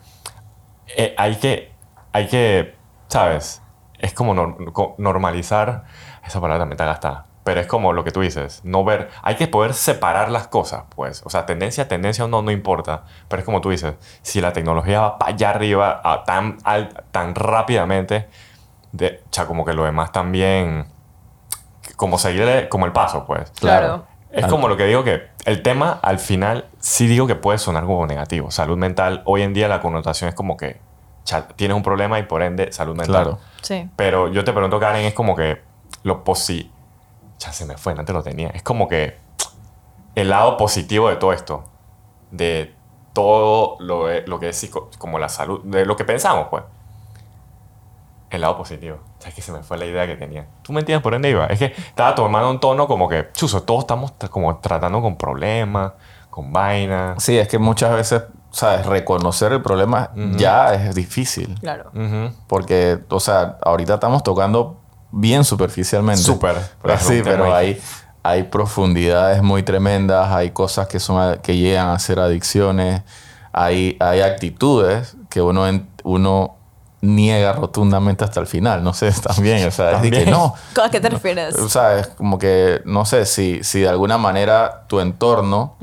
eh, hay que, hay que, ¿sabes? Es como nor- co- normalizar, esa palabra también está gastada, pero es como lo que tú dices, no ver, hay que poder separar las cosas, pues, o sea, tendencia, tendencia o no, no importa, pero es como tú dices, si la tecnología va para allá arriba a tan, al- tan rápidamente, de, o sea, como que lo demás también, como seguirle como el paso, pues. Claro. Es como lo que digo que el tema al final sí digo que puede sonar como negativo. Salud mental, hoy en día la connotación es como que tienes un problema y por ende salud mental. Claro. Sí. Pero yo te pregunto, Karen, es como que lo positivo. Ya se me fue, antes lo tenía. Es como que el lado positivo de todo esto, de todo lo, lo que es psico- como la salud, de lo que pensamos, pues. El lado positivo. O sea, es que se me fue la idea que tenía. ¿Tú me entiendes por dónde iba? Es que estaba tomando un tono como que, chuso, todos estamos como tratando con problemas, con vainas. Sí, es que muchas veces ¿sabes? Reconocer el problema ya es difícil. Claro. Porque, o sea, ahorita estamos tocando bien superficialmente. Súper. Pero es Sí, pero hay, hay profundidades muy tremendas, hay cosas que, son, que llegan a ser adicciones, hay, hay actitudes que uno, uno niega rotundamente hasta el final. No sé, también, o sea, es de que También. no. ¿A qué te refieres? O sea, es como que, no sé, si, si de alguna manera tu entorno...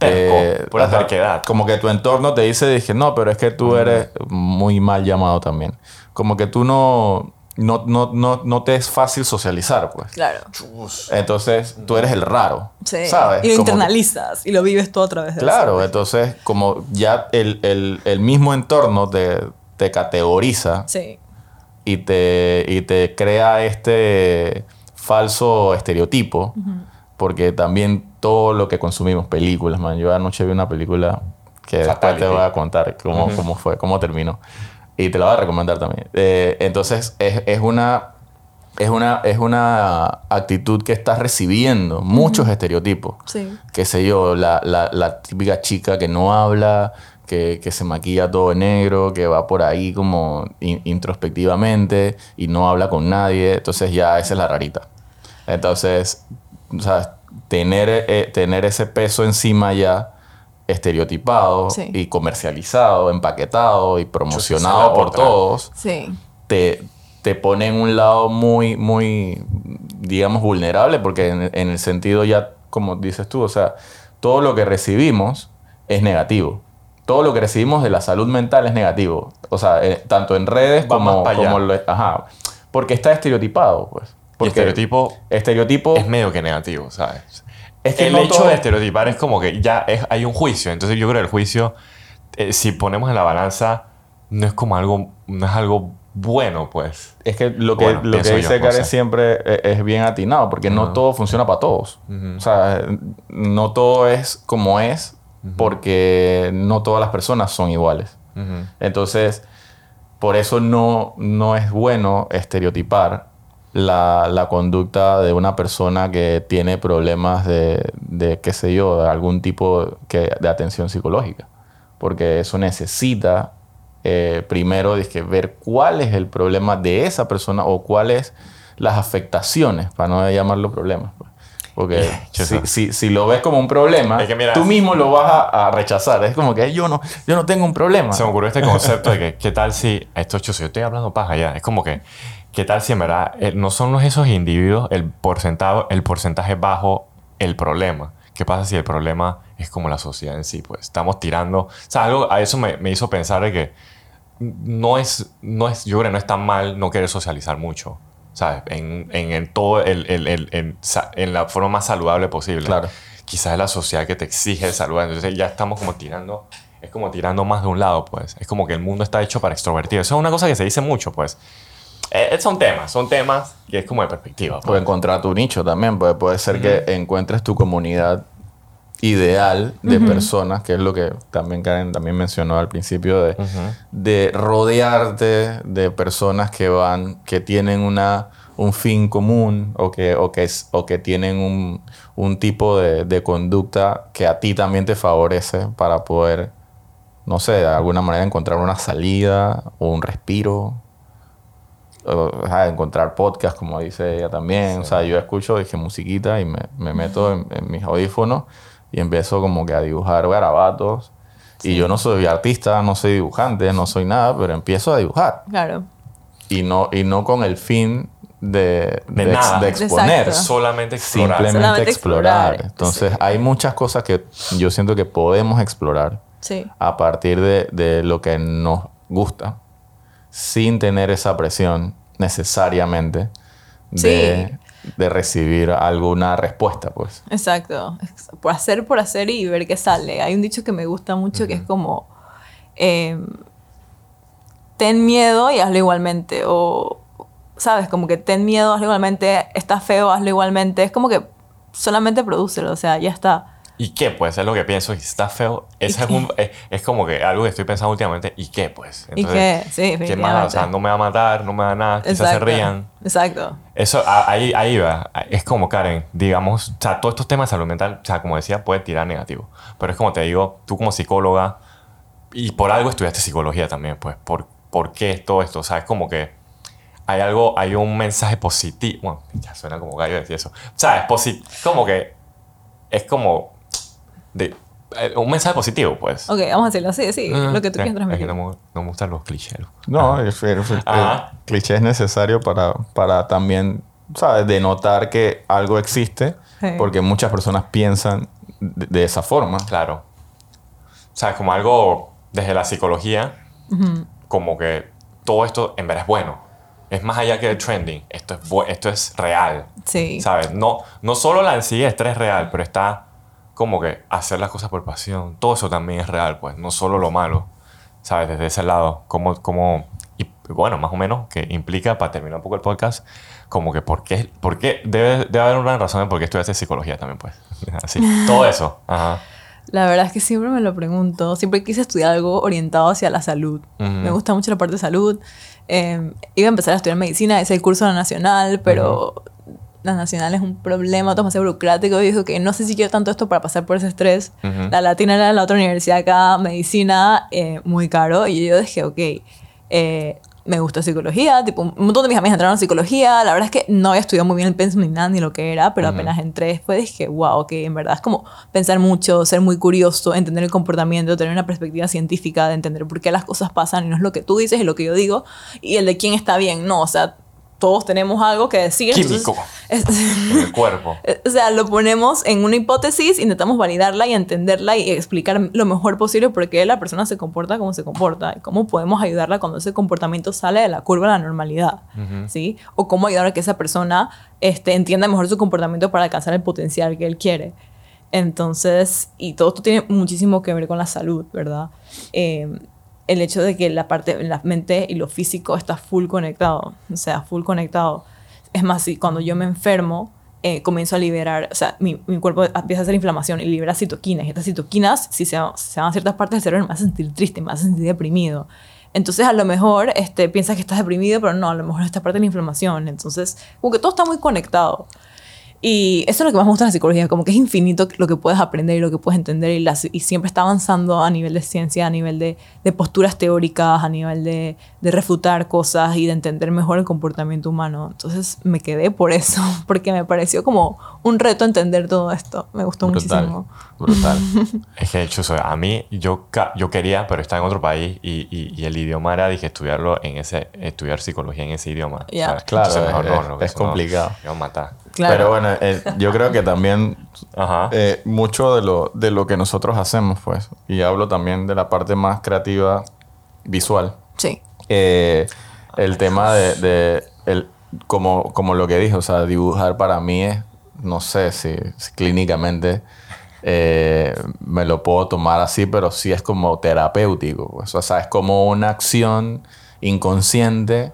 Ajá, terquedad. Como que tu entorno te dice, dije, no, pero es que tú eres muy mal llamado también. Como que tú no, no, no, no, no te es fácil socializar, pues. Claro. Entonces, tú eres el raro. Sí. ¿Sabes? Y lo Como que- internalizas y lo vives todo a través de Claro, eso. entonces, como ya el, el, el mismo entorno te, te categoriza Sí. y te, y te crea este falso estereotipo, porque también todo lo que consumimos, películas, man. Yo anoche vi una película que después te voy a contar cómo, cómo fue, cómo terminó. Y te la voy a recomendar también. Eh, entonces, es, es una... Es una, es una actitud que estás recibiendo muchos estereotipos Sí. qué sé yo, la, la, la típica chica que no habla, que, que se maquilla todo negro, que va por ahí como in- introspectivamente y no habla con nadie. Entonces ya esa es la rarita. Entonces, o sea, tener, eh, tener ese peso encima ya estereotipado Sí. y comercializado, empaquetado y promocionado por otra. todos, Sí. te, te pone en un lado muy, muy, digamos, vulnerable, porque en, en el sentido ya, como dices tú, o sea, todo lo que recibimos es negativo. Todo lo que recibimos de la salud mental es negativo. O sea, eh, tanto en redes Va como, como lo- ajá, porque está estereotipado, pues. Y Porque estereotipo estereotipo es medio que negativo, ¿sabes? Es que el no hecho todo- de estereotipar es como que ya es- hay un juicio. Entonces yo creo que el juicio, eh, si ponemos en la balanza, no es como algo, no es algo bueno, pues. Es que lo que, Bueno, lo que dice Karen siempre e- es bien atinado, porque no todo funciona para todos. O sea, no todo es como es, porque no todas las personas son iguales. Entonces, por eso no, no es bueno estereotipar la, la conducta de una persona que tiene problemas de, de, qué sé yo, de algún tipo que, de atención psicológica. Porque eso necesita eh, primero dizque, ver cuál es el problema de esa persona o cuáles las afectaciones, para no llamarlo problemas. pues. Porque si, si, si lo ves como un problema, Es que mira- tú mismo lo vas a, a rechazar. Es como que yo no, yo no tengo un problema. Se me ocurrió este concepto de que, ¿qué tal si, esto yo estoy hablando paja ya, es como que, ¿qué tal si en verdad eh, no son esos individuos el porcentaje, el porcentaje bajo el problema? ¿Qué pasa si el problema es como la sociedad en sí? Pues estamos tirando, o sea, algo, a eso me, me hizo pensar de que no es, no es, yo creo que no es tan mal no querer socializar mucho, ¿sabes? En, en, en todo, el, el- el- en, en la forma más saludable posible. Claro. Quizás es la sociedad que te exige saludar, entonces ya estamos como tirando, es como tirando más de un lado, pues. Es como que el mundo está hecho para extrovertir. Eso es una cosa que se dice mucho, pues. Eh, son temas, son temas que es como de perspectiva. pues. Puede encontrar tu nicho también. Puede, puede ser que encuentres tu comunidad ideal de personas, que es lo que también Karen también mencionó al principio, de, de rodearte de personas que van, que tienen una, un fin común o que, o que, es- o que tienen un, un tipo de, de conducta que a ti también te favorece para poder, no sé, de alguna manera encontrar una salida o un respiro o, encontrar podcast, como dice ella también. O sea, yo escucho, dije, musiquita y me, me meto en, en mis audífonos y empiezo como que a dibujar garabatos. Y yo no soy artista, no soy dibujante, no soy nada, pero empiezo a dibujar. Claro. Y no, y no con el fin de, De de ex- nada. de exponer. Exacto. Solamente explorar. Simplemente Solamente explorar. explorar, Entonces, sí. hay muchas cosas que yo siento que podemos explorar Sí. a partir de, de lo que nos gusta, sin tener esa presión necesariamente de, de recibir alguna respuesta, pues. Exacto. Por hacer, por hacer y ver qué sale. Hay un dicho que me gusta mucho que es como, eh, ten miedo y hazlo igualmente. O, ¿sabes? Como que ten miedo, hazlo igualmente. Está feo, hazlo igualmente. Es como que solamente prodúcelo, o sea, ya está. ¿Y qué, pues? Es lo que pienso. Y si está feo, es, un- es, es como que algo que estoy pensando últimamente. ¿Y qué, pues? ¿Y qué? Sí, ¿Qué más? O sea, no me va a matar, no me va a nada. Quizás se rían. Exacto. Eso, ahí, ahí va. Es como, Karen, digamos, o sea, todos estos temas de salud mental, o sea, como decía, puede tirar negativo. Pero es como te digo, tú como psicóloga, y por algo estudiaste psicología también, pues, ¿por, por qué todo esto? O sea, es como que hay algo, hay un mensaje positivo. Bueno, ya suena como gallo decir eso. O sea, es positivo, como que es como de, eh, un mensaje positivo, pues. Ok, vamos a decirlo así, sí, Ah, lo que tú sí, quieres Es transmitir. que no, me- no me gustan los clichés. No, el, el- el cliché es necesario para, para también, ¿sabes? Denotar que algo existe, Sí. porque muchas personas piensan de, de esa forma. Claro. O sea, como algo desde la psicología, como que todo esto en verdad es bueno. Es más allá que el trending. Esto es, esto es real. Sí. ¿Sabes? No, no solo la ansiedad es real, pero está como que hacer las cosas por pasión. Todo eso también es real, pues. No solo lo malo. ¿Sabes? Desde ese lado. Como, como, y bueno, más o menos, que implica, para terminar un poco el podcast, como que por qué, por qué debe, debe haber una razón de por qué estudiaste psicología también, pues. Así. Todo eso. Ajá. La verdad es que siempre me lo pregunto. Siempre quise estudiar algo orientado hacia la salud. Ujú. Me gusta mucho la parte de salud. Eh, iba a empezar a estudiar medicina, es el curso nacional, pero la nacional es un problema demasiado burocrático. Y dijo que no sé si quiero tanto esto para pasar por ese estrés. Ujú. La latina era la otra universidad acá, medicina, eh, muy caro. Y yo dije, ok, eh, me gusta psicología. Tipo, un montón de mis amigas entraron a psicología. La verdad es que no había estudiado muy bien el pensum ni nada, ni lo que era, pero Ujú. apenas entré después dije, wow, ok, en verdad es como pensar mucho, ser muy curioso, entender el comportamiento, tener una perspectiva científica de entender por qué las cosas pasan y no es lo que tú dices, es lo que yo digo y el de quién está bien. No, o sea, todos tenemos algo que decir. entonces, Químico. es- En el cuerpo. O sea, lo ponemos en una hipótesis, intentamos validarla y entenderla y explicar lo mejor posible por qué la persona se comporta como se comporta y cómo podemos ayudarla cuando ese comportamiento sale de la curva de la normalidad, Ujú. ¿sí? O cómo ayudar a que esa persona este, entienda mejor su comportamiento para alcanzar el potencial que él quiere. Entonces, y todo esto tiene muchísimo que ver con la salud, ¿verdad? Eh, el hecho de que la parte, la mente y lo físico está full conectado, o sea, full conectado. Es más, si cuando yo me enfermo, eh, comienzo a liberar, o sea, mi, mi cuerpo empieza a hacer inflamación y libera citoquinas. Y estas citoquinas, si se, se van a ciertas partes del cerebro, me hacen sentir triste, me sentir deprimido. Entonces, a lo mejor este, piensas que estás deprimido, pero no, a lo mejor esta parte de la inflamación. Entonces, como que todo está muy conectado. Y eso es lo que más me gusta de la psicología, como que es infinito lo que puedes aprender y lo que puedes entender y, las- y siempre está avanzando a nivel de ciencia, a nivel de, de posturas teóricas, a nivel de, de refutar cosas y de entender mejor el comportamiento humano. Entonces me quedé por eso, porque me pareció como un reto entender todo esto. Me gustó Brutal. muchísimo. Brutal. Es que, Chuzo, a mí yo, ca- yo quería, pero estaba en otro país y, y, y el idioma era, dije, estudiarlo en ese, estudiar psicología en ese idioma. Ya. ¿sabes? Claro, Entonces, mejor es- no, es no, complicado. me van a matar. Claro. Pero bueno, eh, yo creo que también Ajá. eh, mucho de lo, de lo que nosotros hacemos, pues, y hablo también de la parte más creativa visual, Sí. eh, el tema de, de el, como, como lo que dije, o sea, dibujar para mí es, no sé si, si clínicamente eh, me lo puedo tomar así, pero sí es como terapéutico, pues, o sea, es como una acción inconsciente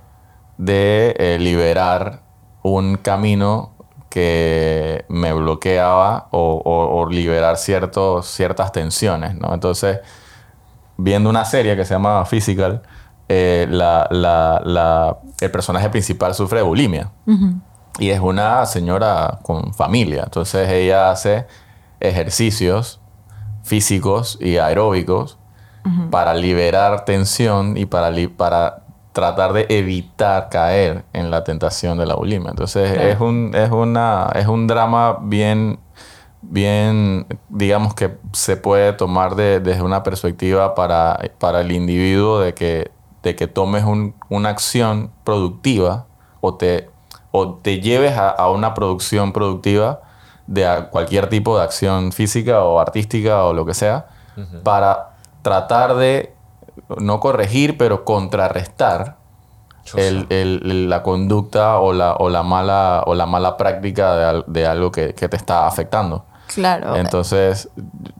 de eh, liberar un camino que me bloqueaba o, o- o liberar ciertos, ciertas tensiones, ¿no? Entonces, viendo una serie que se llama Physical, eh, la- la- la- el personaje principal sufre de bulimia. Y es una señora con familia. Entonces ella hace ejercicios físicos y aeróbicos para liberar tensión y para, para tratar de evitar caer en la tentación de la bulimia. Entonces Claro. es, un, es, una, es un drama bien, bien, digamos que se puede tomar de- desde una perspectiva para, para el individuo de que, de que tomes un- una acción productiva o te, o te lleves a, a una producción productiva de cualquier tipo de acción física o artística o lo que sea, para tratar de no corregir, pero contrarrestar el- el- el- la conducta o la, o la, mala, o la mala práctica de, de algo que, que te está afectando. Claro. Entonces,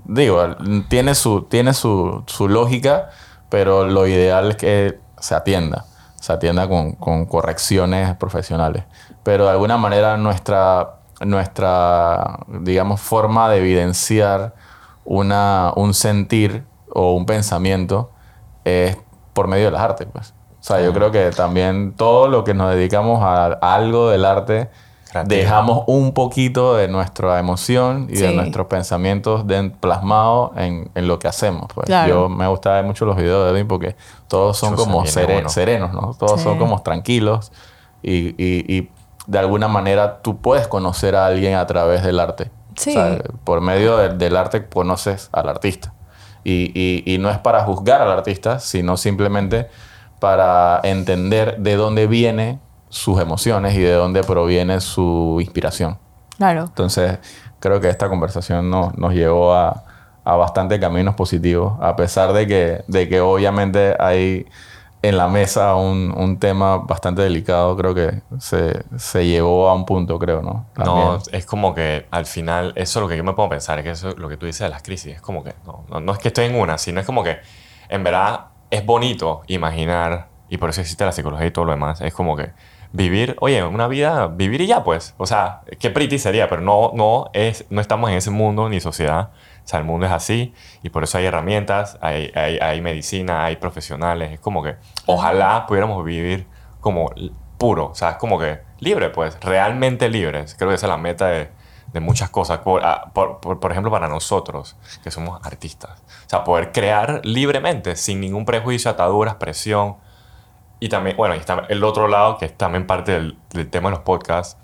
digo, tiene su, tiene su, su lógica, pero lo ideal es que se atienda, se atienda con, con correcciones profesionales. Pero de alguna manera nuestra, nuestra digamos, forma de evidenciar una, un sentir o un pensamiento es por medio de las artes, pues. O sea, yo creo que también todo lo que nos dedicamos a, algo del arte Creativo. dejamos un poquito de nuestra emoción y de nuestros pensamientos plasmados en, en lo que hacemos. Pues. Claro. Yo me gusta ver mucho los videos de Edwin porque todos son como viene sere- uno. serenos, ¿no? Todos Sí. son como tranquilos y, y- y de alguna manera tú puedes conocer a alguien a través del arte. Sí. O sea, por medio de- del arte conoces al artista. Y, y- y no es para juzgar al artista, sino simplemente para entender de dónde vienen sus emociones y de dónde proviene su inspiración. Claro. Entonces, creo que esta conversación nos, nos llevó a, a bastante caminos positivos, a pesar de que, de que obviamente hay en la mesa un, un tema bastante delicado, creo que se, se llevó a un punto, creo, ¿no? No, es como que al final, eso es lo que yo me puedo pensar, es que eso es lo que tú dices de las crisis, es como que, no, no, no es que estoy en una, sino es como que, en verdad, es bonito imaginar, y por eso existe la psicología y todo lo demás, es como que vivir, oye, una vida, vivir y ya, pues, o sea, qué pretty sería, pero no, no, es, no estamos en ese mundo ni sociedad, o sea, el mundo es así, y por eso hay herramientas, hay, hay, hay medicina, hay profesionales, es como que, ojalá pudiéramos vivir como puro, o sea, es como que libre, pues, realmente libres. Creo que esa es la meta de, de muchas cosas. Por, ah, por, por- por ejemplo, para nosotros, que somos artistas. O sea, poder crear libremente, sin ningún prejuicio, ataduras, presión. Y también, bueno, y está el otro lado, que es también parte del, del tema de los podcasts,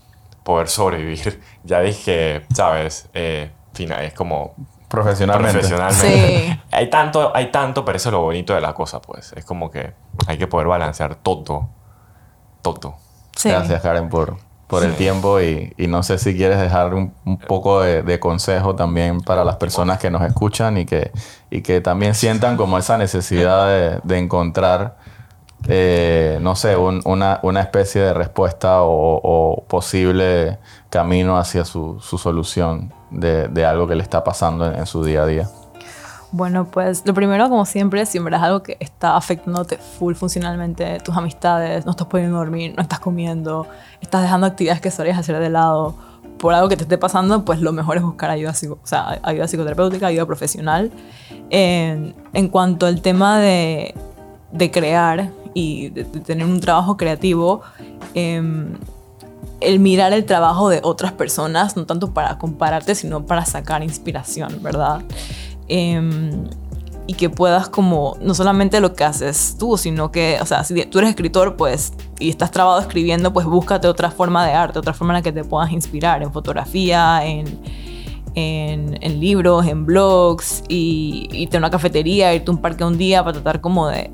poder sobrevivir. Ya dije, ¿sabes? Eh, fina- es como Profesionalmente. profesionalmente. Sí. Hay tanto, hay tanto, pero eso es lo bonito de la cosa, pues. Es como que hay que poder balancear todo. Todo. Sí. Gracias, Karen, por, por el tiempo y, y no sé si quieres dejar un, un poco de, de consejo también para las personas que nos escuchan y que, y que también sientan como esa necesidad de, de encontrar, eh, no sé, un- una, una especie de respuesta o, posible camino hacia su, su solución de, algo que le está pasando en, su día a día. Bueno, pues lo primero, como siempre, si en verdad es algo que está afectándote full funcionalmente, tus amistades, no estás pudiendo dormir, no estás comiendo, estás dejando actividades que solías hacer de lado por algo que te esté pasando, pues lo mejor es buscar ayuda, o sea, ayuda psicoterapéutica, ayuda profesional. En cuanto al tema de, de crear y de, tener un trabajo creativo, em, el mirar el trabajo de otras personas, no tanto para compararte, sino para sacar inspiración, ¿verdad? Em, y que puedas como, no solamente lo que haces tú, sino que, o sea, si tú eres escritor, pues, y estás trabado escribiendo, pues búscate otra forma de arte, otra forma en la que te puedas inspirar, en fotografía, en, en, en libros, en blogs, y irte a una cafetería, irte a un parque un día para tratar como de,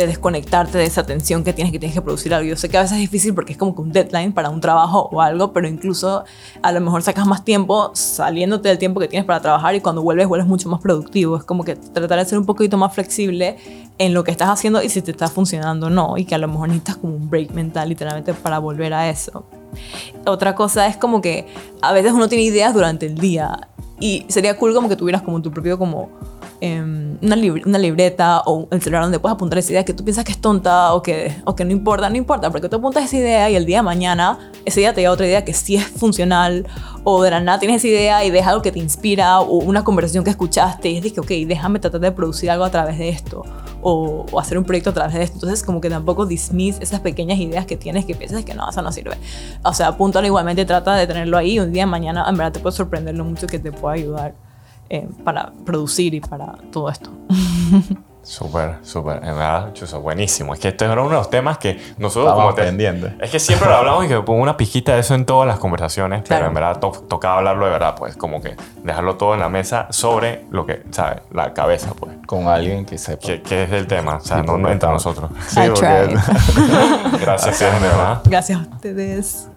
de desconectarte de esa tensión que tienes que tienes que producir algo. Yo sé que a veces es difícil porque es como que un deadline para un trabajo o algo, pero incluso a lo mejor sacas más tiempo saliéndote del tiempo que tienes para trabajar y cuando vuelves vuelves mucho más productivo. Es como que tratar de ser un poquito más flexible en lo que estás haciendo y si te está funcionando o no y que a lo mejor necesitas como un break mental literalmente para volver a eso. Otra cosa es como que a veces uno tiene ideas durante el día y sería cool como que tuvieras como tu propio como em, una, lib- una libreta o el celular donde puedes apuntar esa idea que tú piensas que es tonta o que, o que no importa, no importa, porque tú apuntas esa idea y el día de mañana ese día te llega otra idea que sí es funcional o de la nada tienes esa idea y ves algo que te inspira o una conversación que escuchaste y es de que, ok, déjame tratar de producir algo a través de esto o, o hacer un proyecto a través de esto. Entonces como que tampoco dismiss esas pequeñas ideas que tienes que piensas que no, eso no sirve. O sea, apúntalo igualmente, trata de tenerlo ahí y un día de mañana en verdad te puede sorprender lo mucho que te puede ayudar eh, para producir y para todo esto. Súper, súper. En verdad, chuzo, buenísimo. Es que esto era uno de los temas que nosotros Estamos como te- pendientes. Es que siempre lo hablamos y que pongo una pizquita de eso en todas las conversaciones, pero Claro. en verdad to- tocaba hablarlo de verdad, pues como que dejarlo todo en la mesa sobre lo que, ¿sabes? La cabeza, pues. Con alguien que sepa. Que, que es el tema, o sea, Sí, no, no entre nosotros. Sí, porque-. Gracias. Gracias a ustedes.